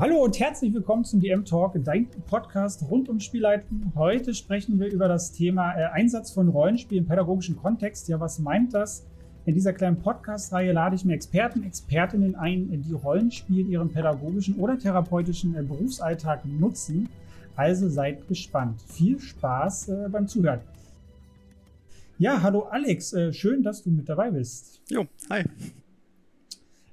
Hallo und herzlich willkommen zum DM Talk, dein Podcast rund um Spielleiten. Heute sprechen wir über das Thema äh, Einsatz von Rollenspielen im pädagogischen Kontext. Ja, was meint das? In dieser kleinen Podcast-Reihe lade ich mir Experten, Expertinnen ein, die Rollenspiel in ihrem pädagogischen oder therapeutischen äh, Berufsalltag nutzen. Also seid gespannt. Viel Spaß äh, beim Zuhören. Ja, hallo Alex, äh, schön, dass du mit dabei bist. Jo, hi.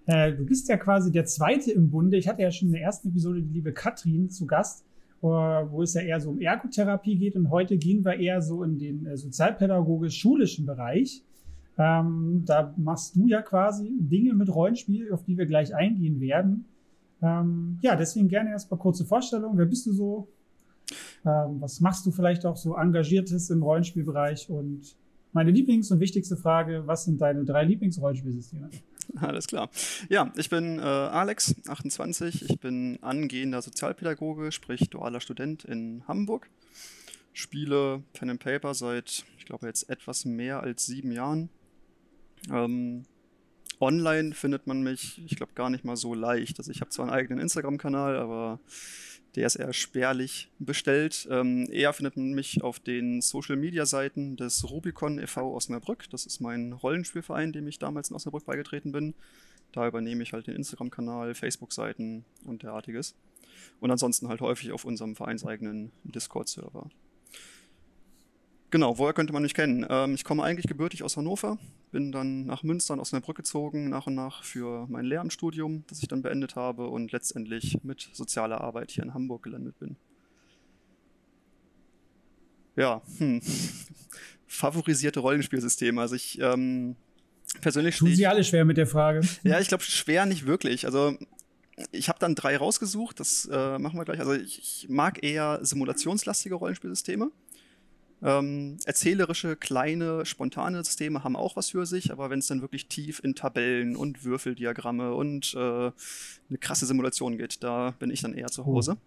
Äh, du bist ja quasi der Zweite im Bunde. Ich hatte ja schon in der ersten Episode die liebe Katrin zu Gast, wo es ja eher so um Ergotherapie geht. Und heute gehen wir eher so in den äh, sozialpädagogisch-schulischen Bereich. Ähm, da machst du ja quasi Dinge mit Rollenspiel, auf die wir gleich eingehen werden. Ähm, ja, deswegen gerne erstmal kurze Vorstellung. Wer bist du so? Ähm, was machst du vielleicht auch so Engagiertes im Rollenspielbereich? Und meine Lieblings- und wichtigste Frage, was sind deine drei Lieblingsrollenspielsysteme? Alles klar. Ja, ich bin äh, Alex, 28. Ich bin angehender Sozialpädagoge, sprich dualer Student in Hamburg. Spiele Pen and Paper seit, ich glaube, jetzt etwas mehr als sieben Jahren. Ähm, online findet man mich, ich glaube, gar nicht mal so leicht. Also ich habe zwar einen eigenen Instagram-Kanal, aber der ist eher spärlich bestellt. Ähm, eher findet man mich auf den Social-Media-Seiten des Rubicon e.V. Osnabrück. Das ist mein Rollenspielverein, dem ich damals in Osnabrück beigetreten bin. Da übernehme ich halt den Instagram-Kanal, Facebook-Seiten und derartiges. Und ansonsten halt häufig auf unserem vereinseigenen Discord-Server. Genau, woher könnte man mich kennen? Ähm, ich komme eigentlich gebürtig aus Hannover, bin dann nach Münster und Osnabrück gezogen, nach und nach für mein Lehramtsstudium, das ich dann beendet habe und letztendlich mit sozialer Arbeit hier in Hamburg gelandet bin. Ja, hm. favorisierte Rollenspielsysteme. Also ich ähm, persönlich Tun Sie alle schwer mit der Frage. Ja, ich glaube schwer nicht wirklich. Also ich habe dann drei rausgesucht, das äh, machen wir gleich. Also ich, ich mag eher simulationslastige Rollenspielsysteme. Ähm, erzählerische, kleine, spontane Systeme haben auch was für sich, aber wenn es dann wirklich tief in Tabellen und Würfeldiagramme und äh, eine krasse Simulation geht, da bin ich dann eher zu Hause. Oh.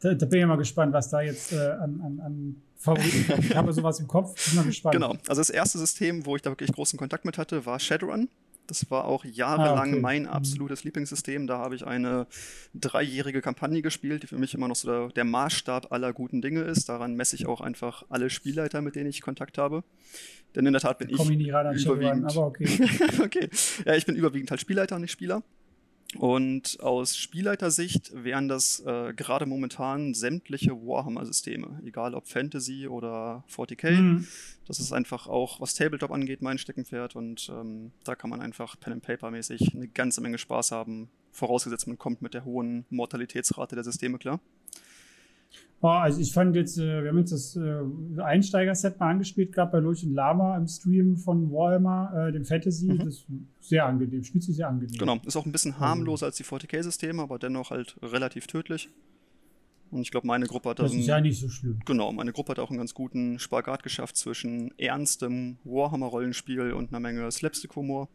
Da, da, bin ich mal gespannt, was da jetzt äh, an, an, an Favoriten kommt. Ich habe sowas im Kopf, bin mal gespannt. Genau, also das erste System, wo ich da wirklich großen Kontakt mit hatte, war Shadowrun. Das war auch jahrelang ah, okay. mein mhm. absolutes Lieblingssystem. Da habe ich eine dreijährige Kampagne gespielt, die für mich immer noch so der, der Maßstab aller guten Dinge ist. Daran messe ich auch einfach alle Spielleiter, mit denen ich Kontakt habe. Denn in der Tat bin ich, ich überwiegend. aber okay. okay. Ja, ich bin überwiegend halt Spielleiter und nicht Spieler. Und aus Spielleitersicht wären das äh, gerade momentan sämtliche Warhammer-Systeme, egal ob Fantasy oder 40k. Mhm. Das ist einfach auch, was Tabletop angeht, mein Steckenpferd. Und ähm, da kann man einfach Pen and Paper-mäßig eine ganze Menge Spaß haben, vorausgesetzt man kommt mit der hohen Mortalitätsrate der Systeme klar. Oh, also ich fand jetzt, äh, wir haben jetzt das äh, Einsteiger-Set mal angespielt, gerade bei Lurch und Lama im Stream von Warhammer, äh, dem Fantasy. Mhm. Das ist sehr angenehm, spielt sich sehr angenehm. Genau, ist auch ein bisschen also harmloser als die 40k-Systeme, aber dennoch halt relativ tödlich. Und ich glaube, meine Gruppe hat das. Das ist ja nicht so schlimm. Genau, meine Gruppe hat auch einen ganz guten Spagat geschafft zwischen ernstem Warhammer-Rollenspiel und einer Menge Slapstick-Humor.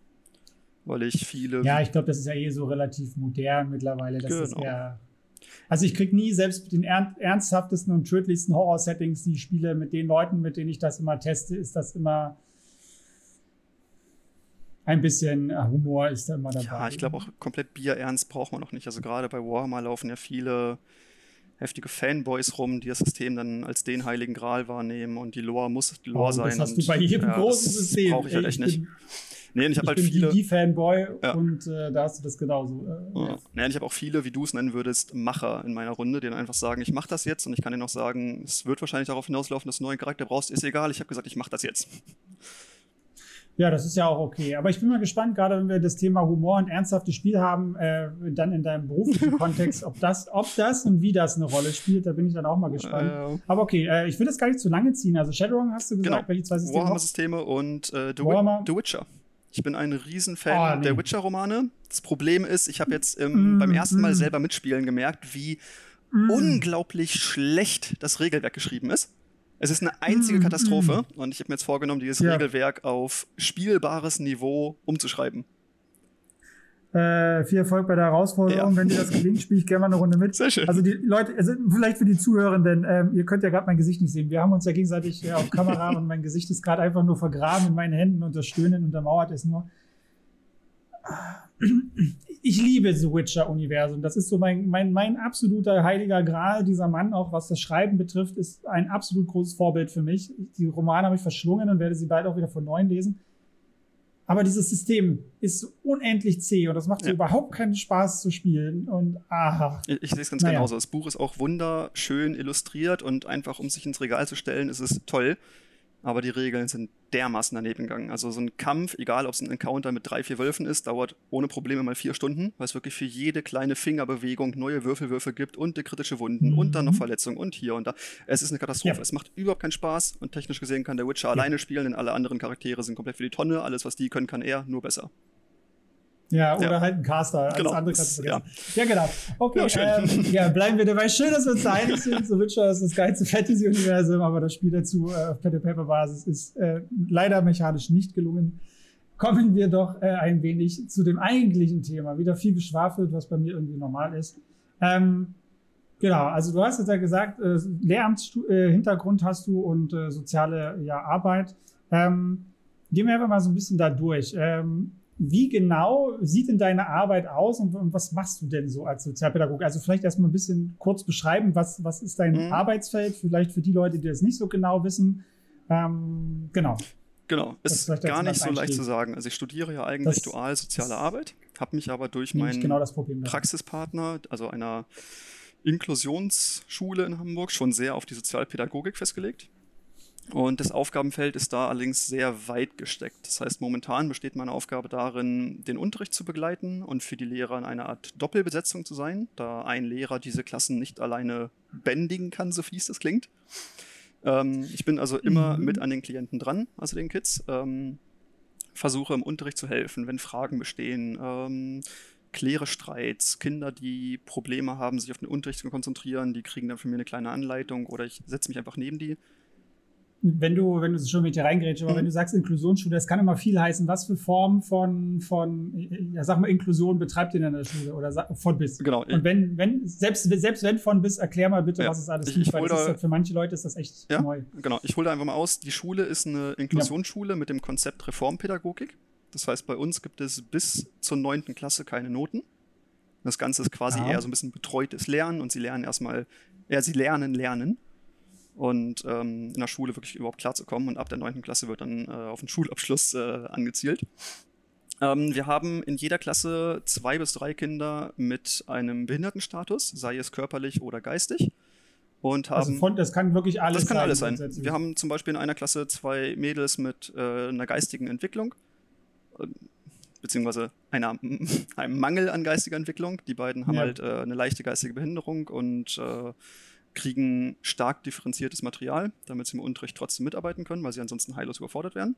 Weil ich viele. Ja, ich glaube, das ist ja eh so relativ modern mittlerweile. Das genau. ist eher also ich krieg nie selbst mit den ernsthaftesten und tödlichsten Horror-Settings, die ich spiele, mit den Leuten, mit denen ich das immer teste, ist das immer ein bisschen äh, Humor ist da immer dabei. Ja, ich glaube auch komplett bierernst braucht man noch nicht. Also gerade bei Warhammer laufen ja viele heftige Fanboys rum, die das System dann als den heiligen Gral wahrnehmen und die Lore muss die Lore oh, sein. Das hast du bei jedem ja, großen System. Brauche ich halt echt nicht. Nee, ich habe halt bin viele. Die Fanboy ja. und äh, da hast du das genauso. Äh, ja. Nee, ich habe auch viele, wie du es nennen würdest, Macher in meiner Runde, die dann einfach sagen, ich mache das jetzt und ich kann dir noch sagen, es wird wahrscheinlich darauf hinauslaufen, dass du einen neuen Charakter brauchst, ist egal, ich habe gesagt, ich mache das jetzt. Ja, das ist ja auch okay. Aber ich bin mal gespannt, gerade wenn wir das Thema Humor und ernsthaftes Spiel haben, äh, dann in deinem beruflichen Kontext, ob das, ob das und wie das eine Rolle spielt, da bin ich dann auch mal gespannt. Äh, Aber okay, äh, ich will das gar nicht zu lange ziehen. Also Shadowrun hast du gesagt, genau. welche zwei Systeme? Warhammer-Systeme und äh, The, Warhammer. The Witcher. Ich bin ein Riesenfan oh, nee. der Witcher-Romane. Das Problem ist, ich habe jetzt im, mm, beim ersten Mal mm. selber mitspielen gemerkt, wie mm. unglaublich schlecht das Regelwerk geschrieben ist. Es ist eine einzige mm, Katastrophe mm. und ich habe mir jetzt vorgenommen, dieses ja. Regelwerk auf spielbares Niveau umzuschreiben. Äh, viel Erfolg bei der Herausforderung. Ja. Wenn dir das gelingt, spiele ich gerne mal eine Runde mit. Sehr schön. Also die Leute, also vielleicht für die Zuhörenden, ähm, ihr könnt ja gerade mein Gesicht nicht sehen. Wir haben uns ja gegenseitig äh, auf Kamera und mein Gesicht ist gerade einfach nur vergraben in meinen Händen und das Stöhnen untermauert ist nur. Ich liebe The Witcher-Universum. Das ist so mein, mein, mein absoluter heiliger Gral. Dieser Mann, auch was das Schreiben betrifft, ist ein absolut großes Vorbild für mich. Die Romane habe ich verschlungen und werde sie bald auch wieder von neuem lesen. Aber dieses System ist unendlich zäh und das macht ja. überhaupt keinen Spaß zu spielen. Und aha. Ich, ich sehe es ganz naja. genauso. Das Buch ist auch wunderschön illustriert und einfach, um sich ins Regal zu stellen, ist es toll aber die Regeln sind dermaßen daneben gegangen. Also so ein Kampf, egal ob es ein Encounter mit drei, vier Wölfen ist, dauert ohne Probleme mal vier Stunden, weil es wirklich für jede kleine Fingerbewegung neue Würfelwürfe gibt und die kritische Wunden mhm. und dann noch mhm. Verletzungen und hier und da. Es ist eine Katastrophe. Ja. Es macht überhaupt keinen Spaß und technisch gesehen kann der Witcher ja. alleine spielen, denn alle anderen Charaktere sind komplett für die Tonne. Alles, was die können, kann er, nur besser. Ja, oder ja. halt ein Caster. Alles genau. andere vergessen. Ja. ja, genau. Okay, ja, ähm, ja, bleiben wir dabei. Schön, dass wir uns einig sind. So Witcher ist das geilste Fantasy-Universum, aber das Spiel dazu äh, auf Pen-and-Paper-Basis ist äh, leider mechanisch nicht gelungen. Kommen wir doch äh, ein wenig zu dem eigentlichen Thema. Wieder viel geschwafelt, was bei mir irgendwie normal ist. Ähm, genau, also du hast jetzt ja gesagt, äh, Lehramtshintergrund äh, hast du und äh, soziale ja, Arbeit. Ähm, gehen wir einfach mal so ein bisschen da durch. Ähm, wie genau sieht denn deine Arbeit aus und, und, was machst du denn so als Sozialpädagoge? Also vielleicht erstmal ein bisschen kurz beschreiben, was, was ist dein mhm. Arbeitsfeld, vielleicht für die Leute, die das nicht so genau wissen. Ähm, genau. Genau, ist gar nicht so leicht zu sagen. Also ich studiere ja eigentlich das, dual soziale Arbeit, habe mich aber durch meinen genau Praxispartner, also einer Inklusionsschule in Hamburg, schon sehr auf die Sozialpädagogik festgelegt. Und das Aufgabenfeld ist da allerdings sehr weit gesteckt. Das heißt, momentan besteht meine Aufgabe darin, den Unterricht zu begleiten und für die Lehrer in einer Art Doppelbesetzung zu sein, da ein Lehrer diese Klassen nicht alleine bändigen kann, so fies das klingt. Ähm, ich bin also immer mhm. mit an den Klienten dran, also den Kids. Ähm, versuche im Unterricht zu helfen, wenn Fragen bestehen. Ähm, kläre Streits, Kinder, die Probleme haben, sich auf den Unterricht zu konzentrieren, die kriegen dann von mir eine kleine Anleitung oder ich setze mich einfach neben die wenn du, wenn du schon mit dir reingrätst, aber mhm. wenn du sagst Inklusionsschule, das kann immer viel heißen. Was für Form von, von, ja, sag mal, Inklusion betreibt ihr denn in der Schule oder von bis? Genau. Und wenn, wenn, selbst, selbst wenn von bis, erklär mal bitte, ja. was es alles gibt, weil da, ist, für manche Leute ist das echt ja, neu. Genau. Ich hole da einfach mal aus. Die Schule ist eine Inklusionsschule ja. mit dem Konzept Reformpädagogik. Das heißt, bei uns gibt es bis zur neunten Klasse keine Noten. Das Ganze ist quasi eher so ein bisschen betreutes Lernen und sie lernen erstmal, ja, sie lernen, lernen und ähm, in der Schule wirklich überhaupt klarzukommen. Und ab der 9. Klasse wird dann äh, auf den Schulabschluss äh, angezielt. Ähm, wir haben in jeder Klasse zwei bis drei Kinder mit einem Behindertenstatus, sei es körperlich oder geistig. Und also haben, also von, das kann wirklich alles sein. Das kann alles sein. Wir haben zum Beispiel in einer Klasse zwei Mädels mit äh, einer geistigen Entwicklung, äh, beziehungsweise einer, einem Mangel an geistiger Entwicklung. Die beiden haben ja. halt äh, eine leichte geistige Behinderung und äh, kriegen stark differenziertes Material, damit sie im Unterricht trotzdem mitarbeiten können, weil sie ansonsten heillos überfordert werden.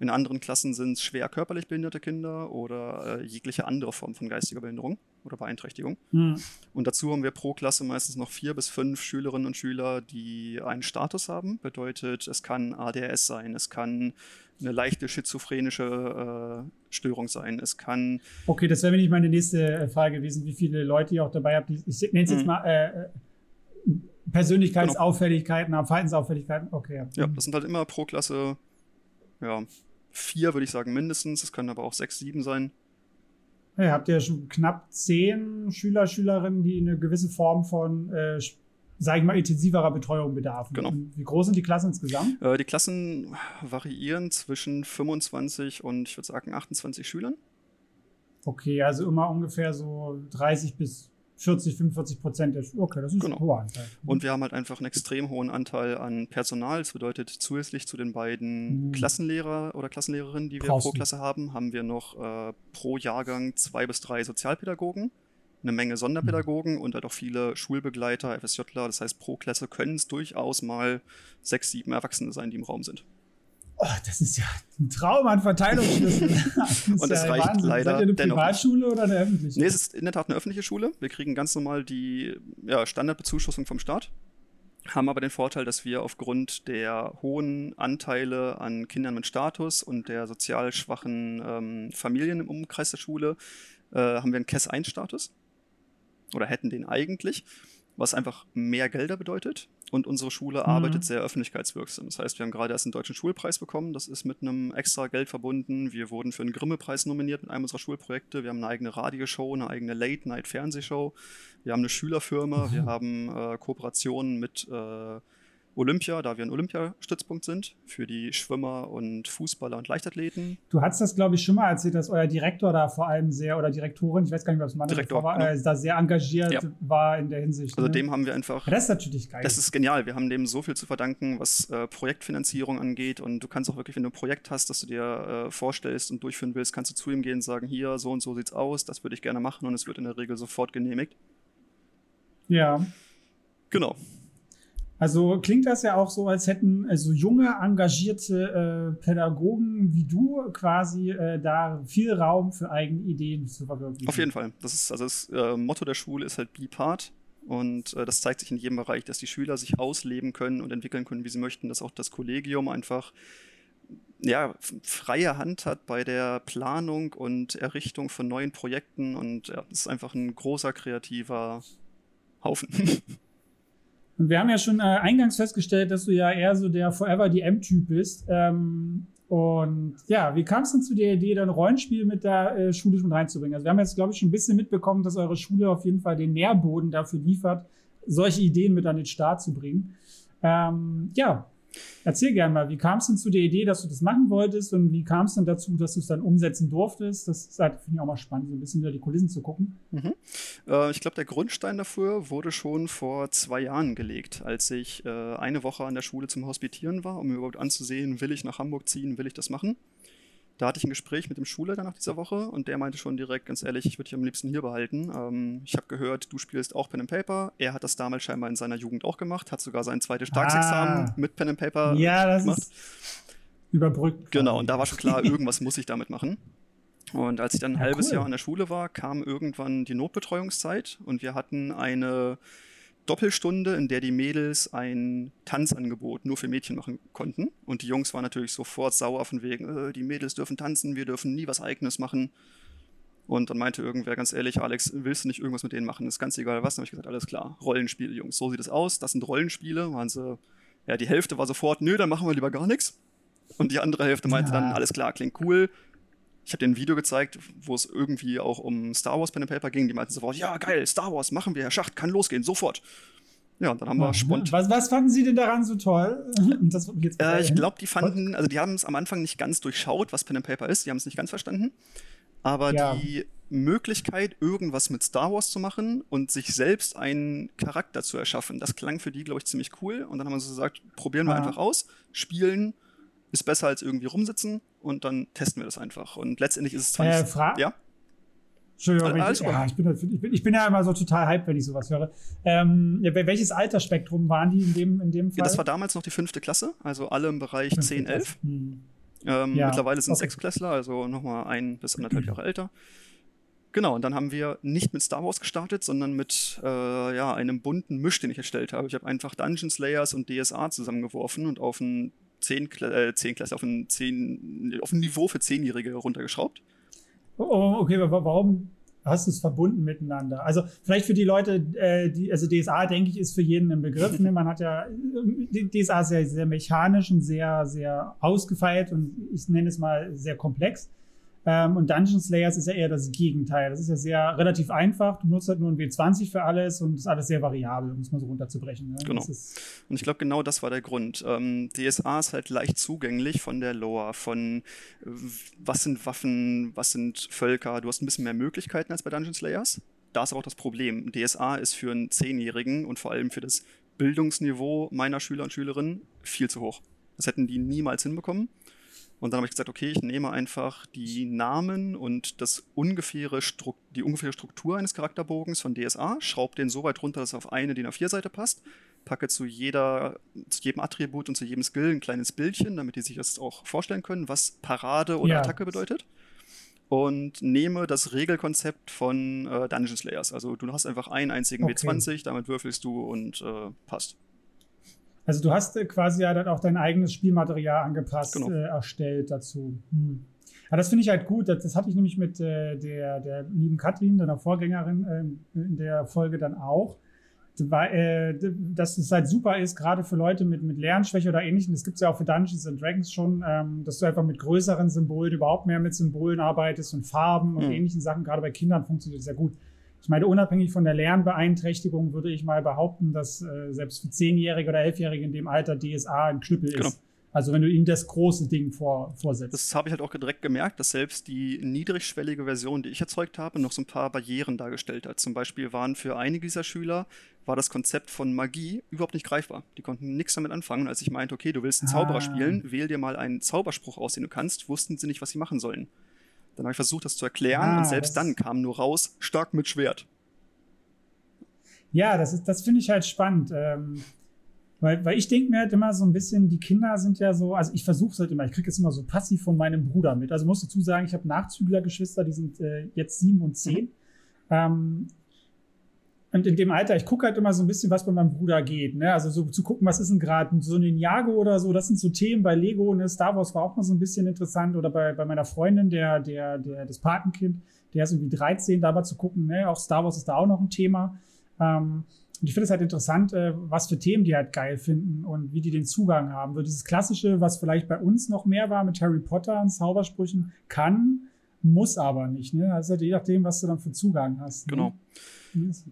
In anderen Klassen sind es schwer körperlich behinderte Kinder oder äh, jegliche andere Form von geistiger Behinderung oder Beeinträchtigung. Mhm. Und dazu haben wir pro Klasse meistens noch vier bis fünf Schülerinnen und Schüler, die einen Status haben. Bedeutet, es kann ADHS sein, es kann eine leichte schizophrenische äh, Störung sein, es kann. Okay, das wäre nämlich meine nächste Frage gewesen, wie viele Leute ihr auch dabei habt. Ich nenne es jetzt mhm. mal. Äh, Persönlichkeitsauffälligkeiten genau. Verhaltensauffälligkeiten, okay. Ja, das sind halt immer pro Klasse, ja, vier würde ich sagen mindestens. Es können aber auch sechs, sieben sein. Ja, habt ihr schon knapp zehn Schüler, Schülerinnen, die eine gewisse Form von, äh, sage ich mal, intensiverer Betreuung bedarfen. Genau. Und wie groß sind die Klassen insgesamt? Äh, die Klassen variieren zwischen 25 und ich würde sagen 28 Schülern. Okay, also immer ungefähr so 30 bis 40, 45 Prozent ist. Okay, das ist genau. ein hoher Anteil. Und wir haben halt einfach einen extrem hohen Anteil an Personal. Das bedeutet, zusätzlich zu den beiden mhm. Klassenlehrer oder Klassenlehrerinnen, die wir Brauchst pro Klasse haben, haben wir noch äh, pro Jahrgang zwei bis drei Sozialpädagogen, eine Menge Sonderpädagogen mhm. und halt auch viele Schulbegleiter, FSJler. Das heißt, pro Klasse können es durchaus mal sechs, sieben Erwachsene sein, die im Raum sind. Oh, das ist ja ein Traum an Verteilungsschlüssel. und das ja reicht Wahnsinn. leider. Seid ihr eine Privatschule oder eine öffentliche? Nee, es ist in der Tat eine öffentliche Schule. Wir kriegen ganz normal die ja, Standardbezuschussung vom Staat. Haben aber den Vorteil, dass wir aufgrund der hohen Anteile an Kindern mit Status und der sozial schwachen ähm, Familien im Umkreis der Schule äh, haben wir einen KES-1-Status. Oder hätten den eigentlich was einfach mehr Gelder bedeutet. Und unsere Schule mhm. arbeitet sehr öffentlichkeitswirksam. Das heißt, wir haben gerade erst einen deutschen Schulpreis bekommen. Das ist mit einem extra Geld verbunden. Wir wurden für einen Grimme-Preis nominiert mit einem unserer Schulprojekte. Wir haben eine eigene Radioshow, eine eigene Late-Night-Fernsehshow. Wir haben eine Schülerfirma. Mhm. Wir haben äh, Kooperationen mit äh, Olympia, da wir ein Olympiastützpunkt sind für die Schwimmer und Fußballer und Leichtathleten. Du hast das, glaube ich, schon mal erzählt, dass euer Direktor da vor allem sehr, oder Direktorin, ich weiß gar nicht, was man Direktor, war, äh, da sehr engagiert ja. war in der Hinsicht. Also ne? dem haben wir einfach. das ist natürlich geil. Das ist genial. Wir haben dem so viel zu verdanken, was äh, Projektfinanzierung angeht. Und du kannst auch wirklich, wenn du ein Projekt hast, das du dir äh, vorstellst und durchführen willst, kannst du zu ihm gehen und sagen, hier, so und so sieht's aus, das würde ich gerne machen und es wird in der Regel sofort genehmigt. Ja. Genau. Also klingt das ja auch so, als hätten also junge, engagierte äh, Pädagogen wie du quasi äh, da viel Raum für eigene Ideen zu verwirklichen. Auf jeden Fall. Das ist also das äh, Motto der Schule ist halt Be Part. Und äh, das zeigt sich in jedem Bereich, dass die Schüler sich ausleben können und entwickeln können, wie sie möchten, dass auch das Kollegium einfach ja, freie Hand hat bei der Planung und Errichtung von neuen Projekten und ja, es ist einfach ein großer kreativer Haufen. Und wir haben ja schon äh, eingangs festgestellt, dass du ja eher so der Forever DM-Typ bist. Ähm, und ja, wie kam es denn zu der Idee, dann Rollenspiel mit der äh, Schule schon reinzubringen? Also wir haben jetzt, glaube ich, schon ein bisschen mitbekommen, dass eure Schule auf jeden Fall den Nährboden dafür liefert, solche Ideen mit an den Start zu bringen. Ähm, ja, Erzähl gerne mal, wie kam es denn zu der Idee, dass du das machen wolltest und wie kam es denn dazu, dass du es dann umsetzen durftest? Das halt, finde ich auch mal spannend, so ein bisschen hinter die Kulissen zu gucken. Mhm. Äh, ich glaube, der Grundstein dafür wurde schon vor zwei Jahren gelegt, als ich äh, eine Woche an der Schule zum Hospitieren war, um mir überhaupt anzusehen, will ich nach Hamburg ziehen, will ich das machen. Da hatte ich ein Gespräch mit dem Schulleiter nach dieser Woche und der meinte schon direkt, ganz ehrlich, ich würde dich am liebsten hier behalten. Ähm, ich habe gehört, du spielst auch Pen and Paper. Er hat das damals scheinbar in seiner Jugend auch gemacht, hat sogar sein zweites Staatsexamen ah. mit Pen and Paper ja, das gemacht. Ist überbrückt. Genau, und da war schon klar, irgendwas muss ich damit machen. Und als ich dann ein ja, halbes cool. Jahr an der Schule war, kam irgendwann die Notbetreuungszeit und wir hatten eine Doppelstunde, in der die Mädels ein Tanzangebot nur für Mädchen machen konnten. Und die Jungs waren natürlich sofort sauer von wegen, äh, die Mädels dürfen tanzen, wir dürfen nie was Eigenes machen. Und dann meinte irgendwer ganz ehrlich, Alex, willst du nicht irgendwas mit denen machen? ist ganz egal was. Dann habe ich gesagt, alles klar, Rollenspiele, Jungs, so sieht es aus. Das sind Rollenspiele. Waren sie, ja, die Hälfte war sofort, nö, dann machen wir lieber gar nichts. Und die andere Hälfte meinte ja. dann, alles klar, klingt cool. Ich habe dir ein Video gezeigt, wo es irgendwie auch um Star Wars Pen and Paper ging. Die meinten sofort, ja, geil, Star Wars, machen wir, Herr Schacht, kann losgehen, sofort. Ja, dann haben wir spontan. Was, was, fanden Sie denn daran so toll? äh, ich glaube, die fanden, also die haben es am Anfang nicht ganz durchschaut, was Pen and Paper ist. Die haben es nicht ganz verstanden. Aber ja. die Möglichkeit, irgendwas mit Star Wars zu machen und sich selbst einen Charakter zu erschaffen, das klang für die, glaube ich, ziemlich cool. Und dann haben wir so gesagt, probieren wir ah. einfach aus, spielen, ist besser als irgendwie rumsitzen und dann testen wir das einfach. Und letztendlich ist es zwar äh, nicht. Ja? Entschuldigung, ich, ja, ich, bin, ich, bin, ich bin ja immer so total hype, wenn ich sowas höre. Ähm, welches Altersspektrum waren die in dem, in dem Fall? Ja, das war damals noch die fünfte Klasse, also alle im Bereich 10, 11. Hm. Ähm, ja, mittlerweile sind es okay. Sechsklässler, also nochmal ein bis anderthalb Jahre älter. Genau, und dann haben wir nicht mit Star Wars gestartet, sondern mit äh, ja, einem bunten Misch, den ich erstellt habe. Ich habe einfach Dungeon Slayers und DSA zusammengeworfen und auf ein 10, äh, 10 Klasse, auf ein, 10, auf ein Niveau für Zehnjährige runtergeschraubt. Oh, oh, okay, warum hast du es verbunden miteinander? Also vielleicht für die Leute, äh, die, also DSA, denke ich, ist für jeden ein Begriff. Ne? Man hat ja, DSA ist ja sehr mechanisch und sehr, sehr ausgefeilt und ich nenne es mal sehr komplex. Ähm, und Dungeon Slayers ist ja eher das Gegenteil. Das ist ja sehr relativ einfach. Du nutzt halt nur ein W20 für alles und ist alles sehr variabel, um es mal so runterzubrechen. Ne? Genau. Und ich glaube, genau das war der Grund. Ähm, DSA ist halt leicht zugänglich von der Lore, von äh, was sind Waffen, was sind Völker. Du hast ein bisschen mehr Möglichkeiten als bei Dungeon Slayers. Da ist aber auch das Problem. DSA ist für einen Zehnjährigen und vor allem für das Bildungsniveau meiner Schüler und Schülerinnen viel zu hoch. Das hätten die niemals hinbekommen. Und dann habe ich gesagt, okay, ich nehme einfach die Namen und das ungefähre die ungefähre Struktur eines Charakterbogens von DSA, schraube den so weit runter, dass er auf eine DIN A4-Seite passt, packe zu, jeder, zu jedem Attribut und zu jedem Skill ein kleines Bildchen, damit die sich das auch vorstellen können, was Parade oder ja. Attacke bedeutet. Und nehme das Regelkonzept von äh, Dungeon Slayers. Also du hast einfach einen einzigen okay. W20, damit würfelst du und äh, passt. Also du hast äh, quasi ja dann auch dein eigenes Spielmaterial angepasst, genau. äh, erstellt dazu. Hm. Ja, das finde ich halt gut. Das, das hatte ich nämlich mit äh, der, der lieben Katrin, deiner Vorgängerin, äh, in der Folge dann auch. äh, dass es halt super ist, gerade für Leute mit, mit Lernschwäche oder ähnlichem. Das gibt es ja auch für Dungeons and Dragons schon, ähm, dass du einfach mit größeren Symbolen überhaupt mehr mit Symbolen arbeitest und Farben und mhm. ähnlichen Sachen. Gerade bei Kindern funktioniert das sehr gut. Ich meine, unabhängig von der Lernbeeinträchtigung würde ich mal behaupten, dass äh, selbst für Zehnjährige oder Elfjährige in dem Alter DSA ein Knüppel genau. ist. Also wenn du ihnen das große Ding vor, vorsetzt. Das habe ich halt auch direkt gemerkt, dass selbst die niedrigschwellige Version, die ich erzeugt habe, noch so ein paar Barrieren dargestellt hat. Zum Beispiel waren für einige dieser Schüler war das Konzept von Magie überhaupt nicht greifbar. Die konnten nichts damit anfangen. Und als ich meinte, okay, du willst einen Zauberer ah. spielen, wähl dir mal einen Zauberspruch aus, den du kannst, wussten sie nicht, was sie machen sollen. Dann habe ich versucht, das zu erklären ah, und selbst dann kam nur raus, stark mit Schwert. Ja, das, das finde ich halt spannend. Ähm, weil, weil ich denke mir halt immer so ein bisschen, die Kinder sind ja so, also ich versuche es halt immer, ich kriege es immer so passiv von meinem Bruder mit. Also muss dazu sagen, ich habe Nachzüglergeschwister, die sind äh, jetzt sieben und zehn. Ähm, und in dem Alter, ich gucke halt immer so ein bisschen, was bei meinem Bruder geht. Ne? Also so zu gucken, was ist denn gerade so ein Ninjago oder so, das sind so Themen bei Lego. Ne? Star Wars war auch mal so ein bisschen interessant. Oder bei, bei meiner Freundin, der, der, der, das Patenkind, der ist irgendwie 13, da mal zu gucken, ne? auch Star Wars ist da auch noch ein Thema. Ähm, und ich finde es halt interessant, äh, was für Themen die halt geil finden und wie die den Zugang haben. So dieses Klassische, was vielleicht bei uns noch mehr war mit Harry Potter und Zaubersprüchen, kann, muss aber nicht. Ne? Also je nachdem, was du dann für Zugang hast. Ne? Genau.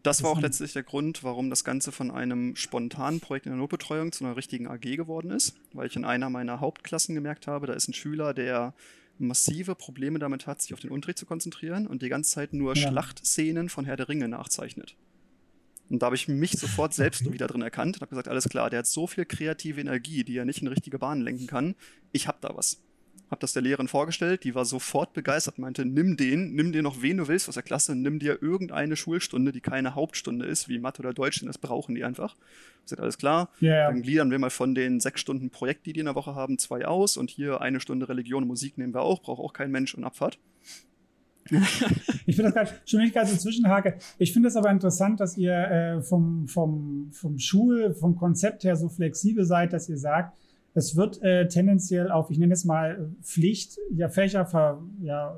Das war auch letztlich der Grund, warum das Ganze von einem spontanen Projekt in der Notbetreuung zu einer richtigen AG geworden ist, weil ich in einer meiner Hauptklassen gemerkt habe, da ist ein Schüler, der massive Probleme damit hat, sich auf den Unterricht zu konzentrieren und die ganze Zeit nur ja. Schlachtszenen von Herr der Ringe nachzeichnet. Und da habe ich mich sofort selbst wieder drin erkannt und habe gesagt, alles klar, der hat so viel kreative Energie, die er nicht in richtige Bahnen lenken kann. Ich habe da was habe das der Lehrerin vorgestellt, die war sofort begeistert, meinte, nimm den, nimm dir noch wen du willst aus der Klasse, nimm dir irgendeine Schulstunde, die keine Hauptstunde ist, wie Mathe oder Deutsch, denn das brauchen die einfach. Ich gesagt, alles klar, yeah. dann gliedern wir mal von den sechs Stunden Projekt, die die in der Woche haben, zwei aus und hier eine Stunde Religion und Musik nehmen wir auch, braucht auch kein Mensch und Abfahrt. ich finde das gerade, schon nicht ganz Zwischenhake. Ich finde es aber interessant, dass ihr äh, vom, vom, vom Schul, vom Konzept her so flexibel seid, dass ihr sagt, es wird äh, tendenziell auf, ich nenne es mal Pflicht, ja, Fächer, ver, ja,